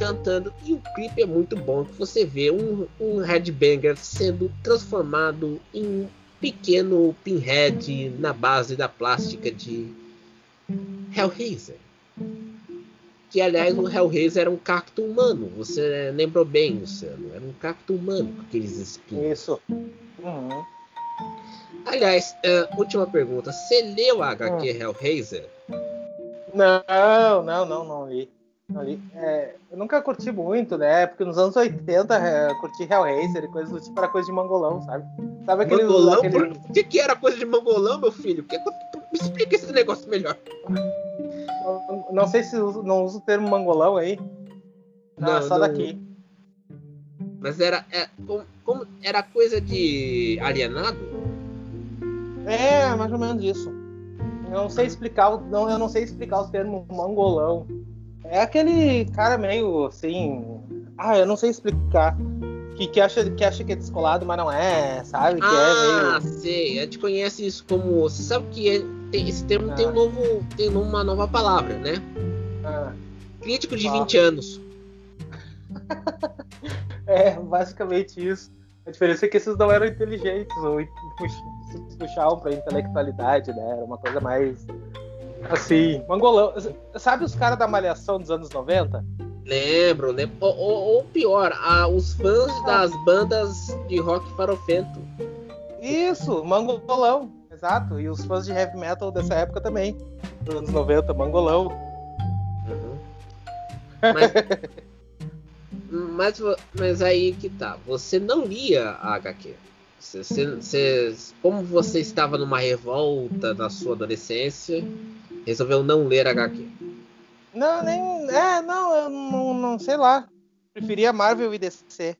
cantando. E o clipe é muito bom. Que você vê um, um headbanger sendo transformado em um pequeno pinhead na base da plástica de Hellraiser. Que aliás o Hellraiser era um cacto humano. Você lembrou bem, Luciano? Era um cacto humano com aqueles espinhos. Isso. Uhum. Aliás, uh, última pergunta. Você leu a HQ hum. Hellraiser? Não, não, não, não li. Não li. É, eu nunca curti muito, né? Porque nos anos 80 é, curti Hellraiser e coisas do tipo era coisa de mangolão, sabe? Sabe aquele. Mangolão? Aquele... O que, que era coisa de mangolão, meu filho? Que... Me explica esse negócio melhor. Não sei se uso, não uso o termo mangolão aí. Não, não só não... daqui. Mas era, é, como, como, era coisa de alienado? É, mais ou menos isso. Eu não sei explicar, não, eu não sei explicar os termos mangolão. É aquele cara meio assim. Ah, eu não sei explicar. Que, que, acha, que acha que é descolado, mas não é, sabe? Que ah, é meio... sei. A gente conhece isso como. Você sabe que é, tem, esse termo ah. tem, um novo, tem uma nova palavra, né? Ah. Crítico de ah. 20 anos. é, basicamente isso. A diferença é que esses não eram inteligentes ou puxavam pra intelectualidade, né? Era uma coisa mais assim, mangolão. Sabe os caras da Malhação dos anos 90? Lembro, lembro. Ou, ou, pior, a, os fãs ah. das bandas de rock farofento. Isso, mangolão, exato. E os fãs de heavy metal dessa época também. Dos anos 90, mangolão. Uhum. Mas, mas, mas aí que tá. Você não lia a HQ. Você, você, como você estava numa revolta na sua adolescência, resolveu não ler HQ. Não, nem. É, não, eu não, não sei lá. Preferia Marvel e DC.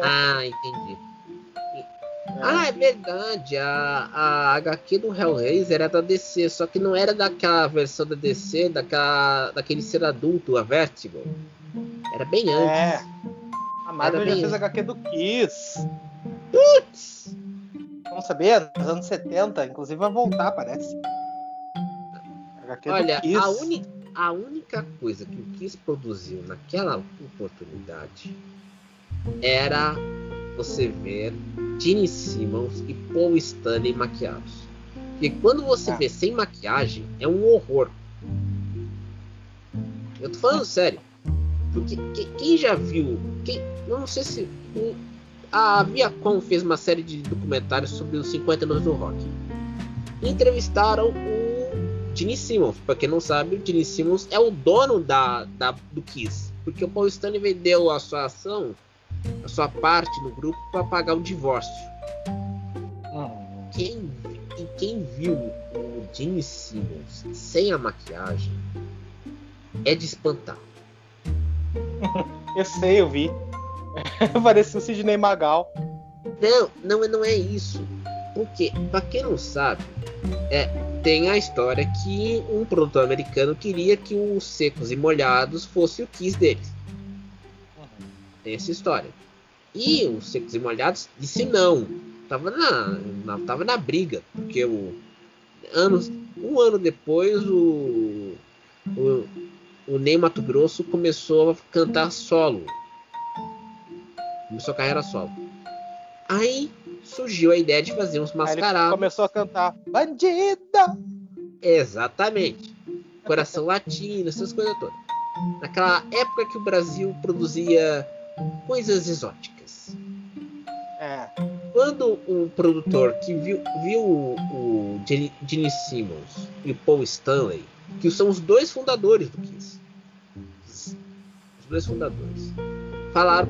ah, entendi. É. Ah, é verdade. A, a HQ do Hellraiser era da DC, só que não era daquela versão da DC, daquela, daquele ser adulto, a Vertigo. Era bem antes. É. A Marvel era já fez a HQ do Kiss. Putz! Não sabia? Nos anos 70, inclusive vai voltar, parece. A Olha, a, uni, a única coisa que o Kiss produziu naquela oportunidade era você ver Gene Simmons e Paul Stanley maquiados. E quando você ah. vê sem maquiagem, é um horror. Eu tô falando sério. Porque quem já viu. Quem, não sei se. A Viacom fez uma série de documentários sobre os 50 anos do rock. Entrevistaram o Gene Simmons. Pra quem não sabe, o Gene Simmons é o dono da, da, do Kiss. Porque o Paul Stanley vendeu a sua ação, a sua parte no grupo, para pagar o divórcio. Quem, quem viu o Gene Simmons sem a maquiagem é de espantar. eu sei, eu vi. Parecia o Sidney Magal. Não, não, não é isso. Porque, pra quem não sabe, é, tem a história que um produtor americano queria que os secos e molhados fosse o Kiss deles. Tem essa história. E os secos e molhados disse não. Tava na, na, tava na briga. Porque o, anos, um ano depois o, o o Ney Mato Grosso começou a cantar solo. Começou a carreira solo. Aí surgiu a ideia de fazer uns mascarados. começou a cantar Bandida! Exatamente. Coração Latino, essas coisas todas. Naquela época que o Brasil produzia coisas exóticas. É. Quando um produtor que viu, viu o, o Gene Simmons e o Paul Stanley que são os dois fundadores do Kiss. Os dois fundadores. Falaram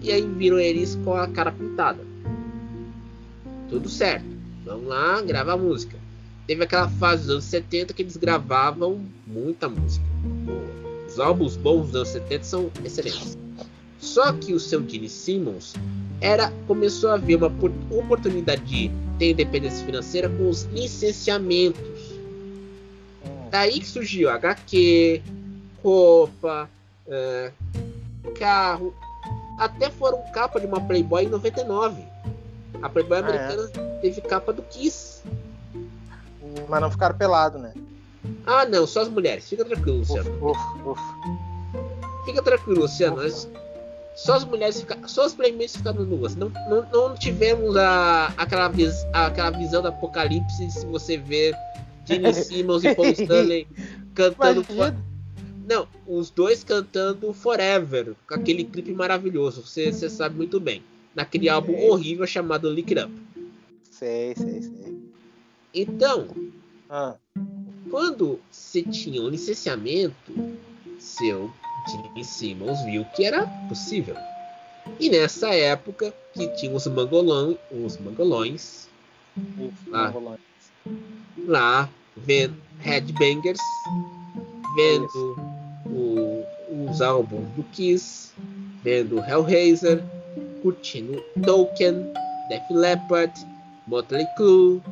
e aí viram eles com a cara pintada. Tudo certo. Vamos lá, gravar música. Teve aquela fase dos anos 70 que eles gravavam muita música. Os álbuns bons dos anos 70 são excelentes. Só que o seu Gene Simmons era começou a ver uma oportunidade de ter independência financeira com os licenciamentos Daí que surgiu HQ, roupa, é, carro. Até foram capa de uma Playboy em 99. A Playboy ah, é? americana é? teve capa do Kiss. Mas não ficaram pelados, né? Ah, não, só as mulheres. Fica tranquilo, Luciano. Uf, uf, uf. Fica tranquilo, Luciano. Só as mulheres ficaram. Só as playmates ficaram nuas. Não, não, não tivemos a, aquela, vis, aquela visão do apocalipse se você ver Gene Simmons e Paul Stanley cantando. Não, os dois cantando Forever, com aquele clipe maravilhoso, você, você sabe muito bem. Naquele álbum horrível chamado Lick Up. Sei, sei, sei. Então, Ah, quando você tinha um licenciamento, seu Gene Simmons viu que era possível. E nessa época que tinha os mangolões, os mangolões. Mongolões. lá vendo Headbangers, vendo o- os álbuns do Kiss, vendo Hellraiser, curtindo Tolkien, Def Leppard, Motley Crue.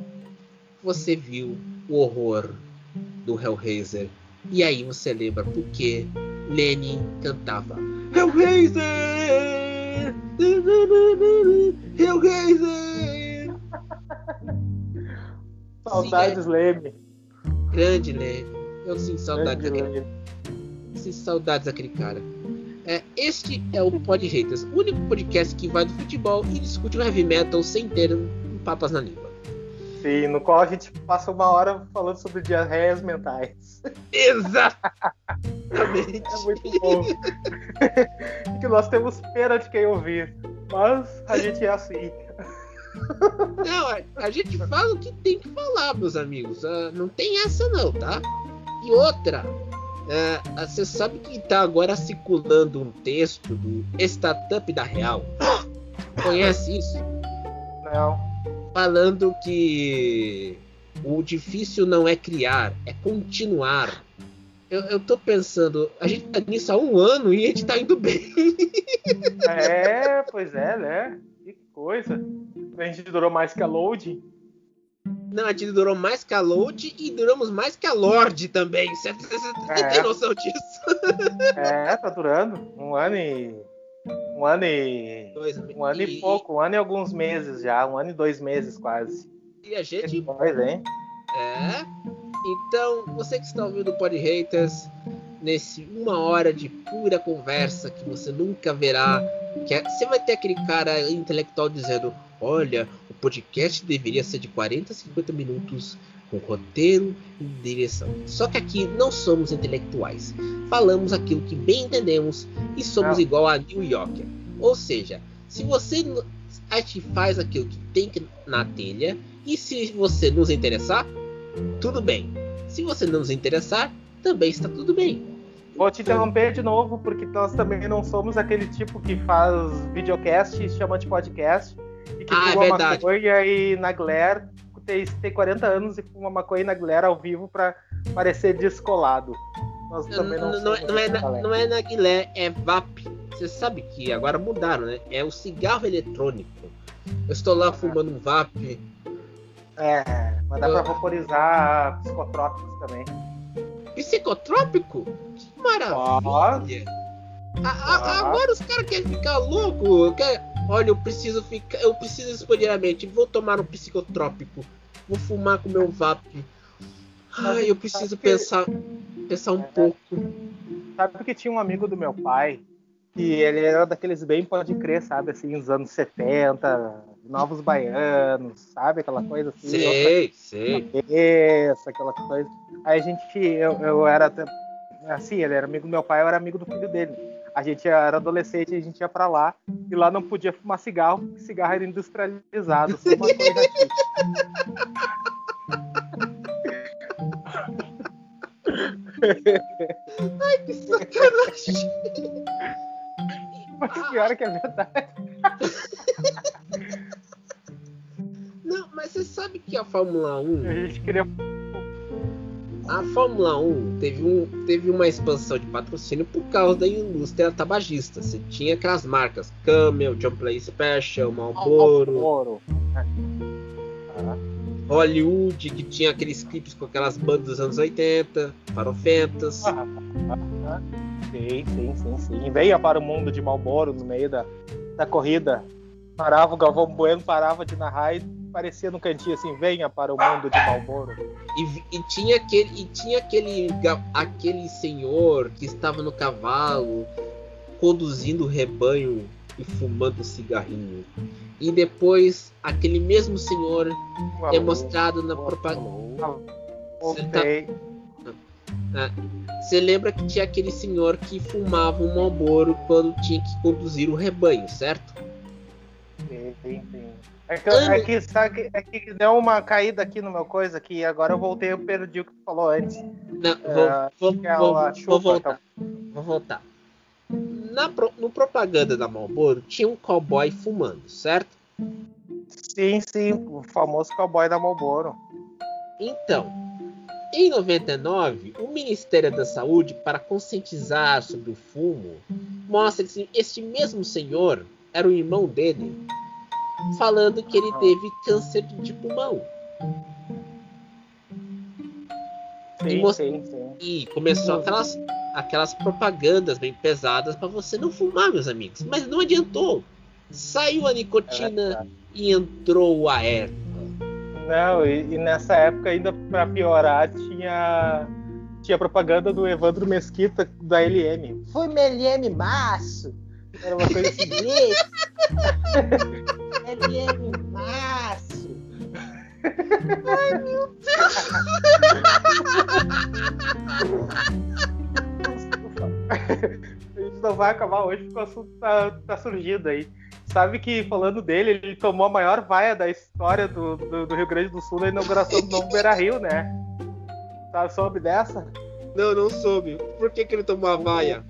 Você viu o horror do Hellraiser e aí você lembra porque Lenny cantava Hellraiser, Hellraiser. Saudades, Leme. Grande Lenny. Eu sinto saudade Grande daquele Leme. Sinto saudades daquele cara. É, este é o Pod Haters, o único podcast que vai do futebol e discute o heavy metal sem ter um papas na língua. Sim, no qual a gente passa uma hora falando sobre diarreias mentais. Exatamente. É muito bom. que nós temos pena de quem ouvir. Mas a gente é assim. Não, a, a gente fala o que tem que falar, meus amigos. Ah, não tem essa não, tá? E outra, ah, você sabe que tá agora circulando um texto do Startup da Real. Conhece isso? Não. Falando que o difícil não é criar, é continuar. Eu, eu tô pensando, a gente tá nisso há um ano e a gente tá indo bem. É, pois é, né? Que coisa. A gente durou mais que a loading. Não, a gente durou mais que a Load e duramos mais que a Lorde também. Você É. tem noção disso? É, tá durando. Um ano e. Um ano e. Dois, Um ano e pouco, um ano e alguns meses já, um ano e dois meses quase. E a gente Pois, hein? É. Então, você que está ouvindo o Pod Haters, nesse uma hora de pura conversa que você nunca verá, que é- você vai ter aquele cara intelectual dizendo: Olha, podcast deveria ser de 40 a 50 minutos, com roteiro e direção. Só que aqui não somos intelectuais. Falamos aquilo que bem entendemos e somos Não. igual a New Yorker. Ou seja, se você. A gente faz aquilo que tem na telha, e se você nos interessar, tudo bem. Se você não nos interessar, também está tudo bem. Vou te interromper de novo, porque nós também não somos aquele tipo que faz videocast e chama de podcast. E que Ah, é fuma verdade. maconha e na Glare, tem, tem 40 anos e fuma maconha e na Glare ao vivo pra parecer descolado. Nós também não, Não, não, é- não é, na- não é narguilé, é VAP. Você sabe que agora mudaram, né? É o cigarro eletrônico. Eu estou lá fumando um VAP. É, mas dá pra vaporizar psicotrópicos também. Psicotrópico? Que maravilha! A- a- agora os caras querem ficar louco. Quer... Olha, eu preciso ficar. Eu preciso explodir a mente. Vou tomar um psicotrópico. Vou fumar com meu VAP. Ai, eu preciso que- pensar. Pensar um É. pouco. Sabe que tinha um amigo do meu pai que ele era daqueles bem pode crer, sabe, assim, nos anos 70, novos baianos, sabe, aquela coisa assim. Sei, sei. cabeça, aquela coisa. Aí a gente, eu, eu era assim, ele era amigo do meu pai, eu era amigo do filho dele. A gente era adolescente, a gente ia pra lá e lá não podia fumar cigarro, porque cigarro era industrializado, só uma coisa aqui. Que sacanagem. Mas pior é que é verdade. Não, mas você sabe que a Fórmula 1, A gente queria. A Fórmula 1 teve, um, teve uma expansão de patrocínio por causa da indústria tabagista. Você tinha aquelas marcas Camel, John Play Special, Marlboro, Ouro. Hollywood, que tinha aqueles clipes com aquelas bandas dos anos 80, farofentas. Ah, Sim, sim, sim, sim. Venha para o mundo de Malboro no meio da, da corrida. Parava, o Galvão Bueno parava de narrar e parecia no cantinho assim, venha para o mundo de Malboro. E, e tinha aquele, e tinha aquele, aquele senhor que estava no cavalo conduzindo o rebanho e fumando cigarrinho. E depois aquele mesmo senhor é mostrado na propaganda. Voltei. Você lembra que tinha aquele senhor que fumava um Marlboro quando tinha que conduzir o rebanho, certo? Sim, sim, sim. É que, é, que, sabe, é que deu uma caída aqui no meu coisa aqui, agora eu voltei, eu perdi o que tu falou antes. Não, vou, é, vou, é vou, chupa, vou, voltar. Então. Vou voltar. Na, no propaganda da Marlboro tinha um cowboy fumando, certo? Sim, sim, o famoso cowboy da Marlboro. Então, em 99, o Ministério da Saúde, para conscientizar sobre o fumo, mostra que este mesmo senhor era o irmão dele falando que ele teve câncer de pulmão. Sim, e, sim, sim. e começou aquelas, aquelas propagandas bem pesadas para você não fumar, meus amigos. Mas não adiantou. Saiu a nicotina é e entrou a erva. Não, e, e nessa época, ainda para piorar, tinha, tinha propaganda do Evandro Mesquita da LM. Foi uma LM maço! Era uma coisa assim. LM Márcio. Ai, meu Deus. A gente não vai acabar hoje porque o assunto tá, tá surgindo aí. Sabe que, falando dele, ele tomou a maior vaia da história do, do, do Rio Grande do Sul na inauguração do novo Beira Rio, né? Sabe, soube dessa? Não, não soube. Por que, que ele tomou a vaia?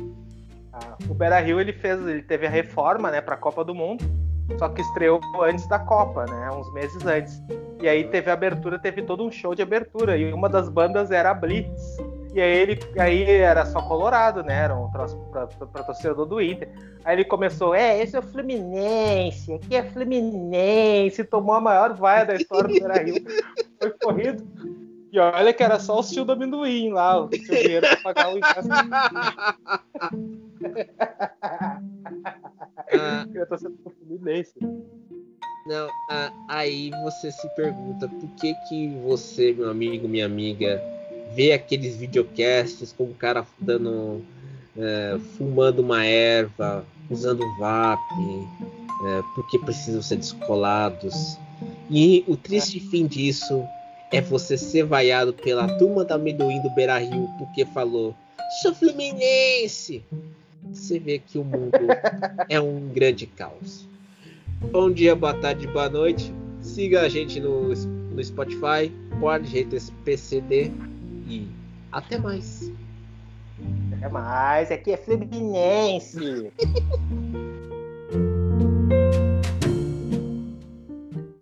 Ah, o Beira Rio ele fez, ele teve a reforma, né, para a Copa do Mundo só que estreou antes da Copa, né? Uns meses antes. E aí teve a abertura, teve todo um show de abertura. E uma das bandas era a Blitz. E aí ele aí era só Colorado, né? Era um troço pra, pra, pra torcedor do Inter. Aí ele começou, é, esse é o Fluminense, aqui é Fluminense, tomou a maior vaia da história do Beira-Rio. Foi corrido. E olha que era só o tio do amendoim lá, o dinheiro pra pagar o ingresso. Ah, eu tô sendo Fluminense. Não, ah, aí você se pergunta por que que você, meu amigo, minha amiga, vê aqueles videocasts com o cara dando, é, fumando uma erva, usando VAP, é, porque precisam ser descolados. E o triste fim disso é você ser vaiado pela turma da amendoim do Beira Rio porque falou: sou fluminense você vê que o mundo é um grande caos. Bom dia, boa tarde, boa noite. Siga a gente no, no Spotify, pode jeito esse PCD e até mais. Até mais, aqui é Fluminense.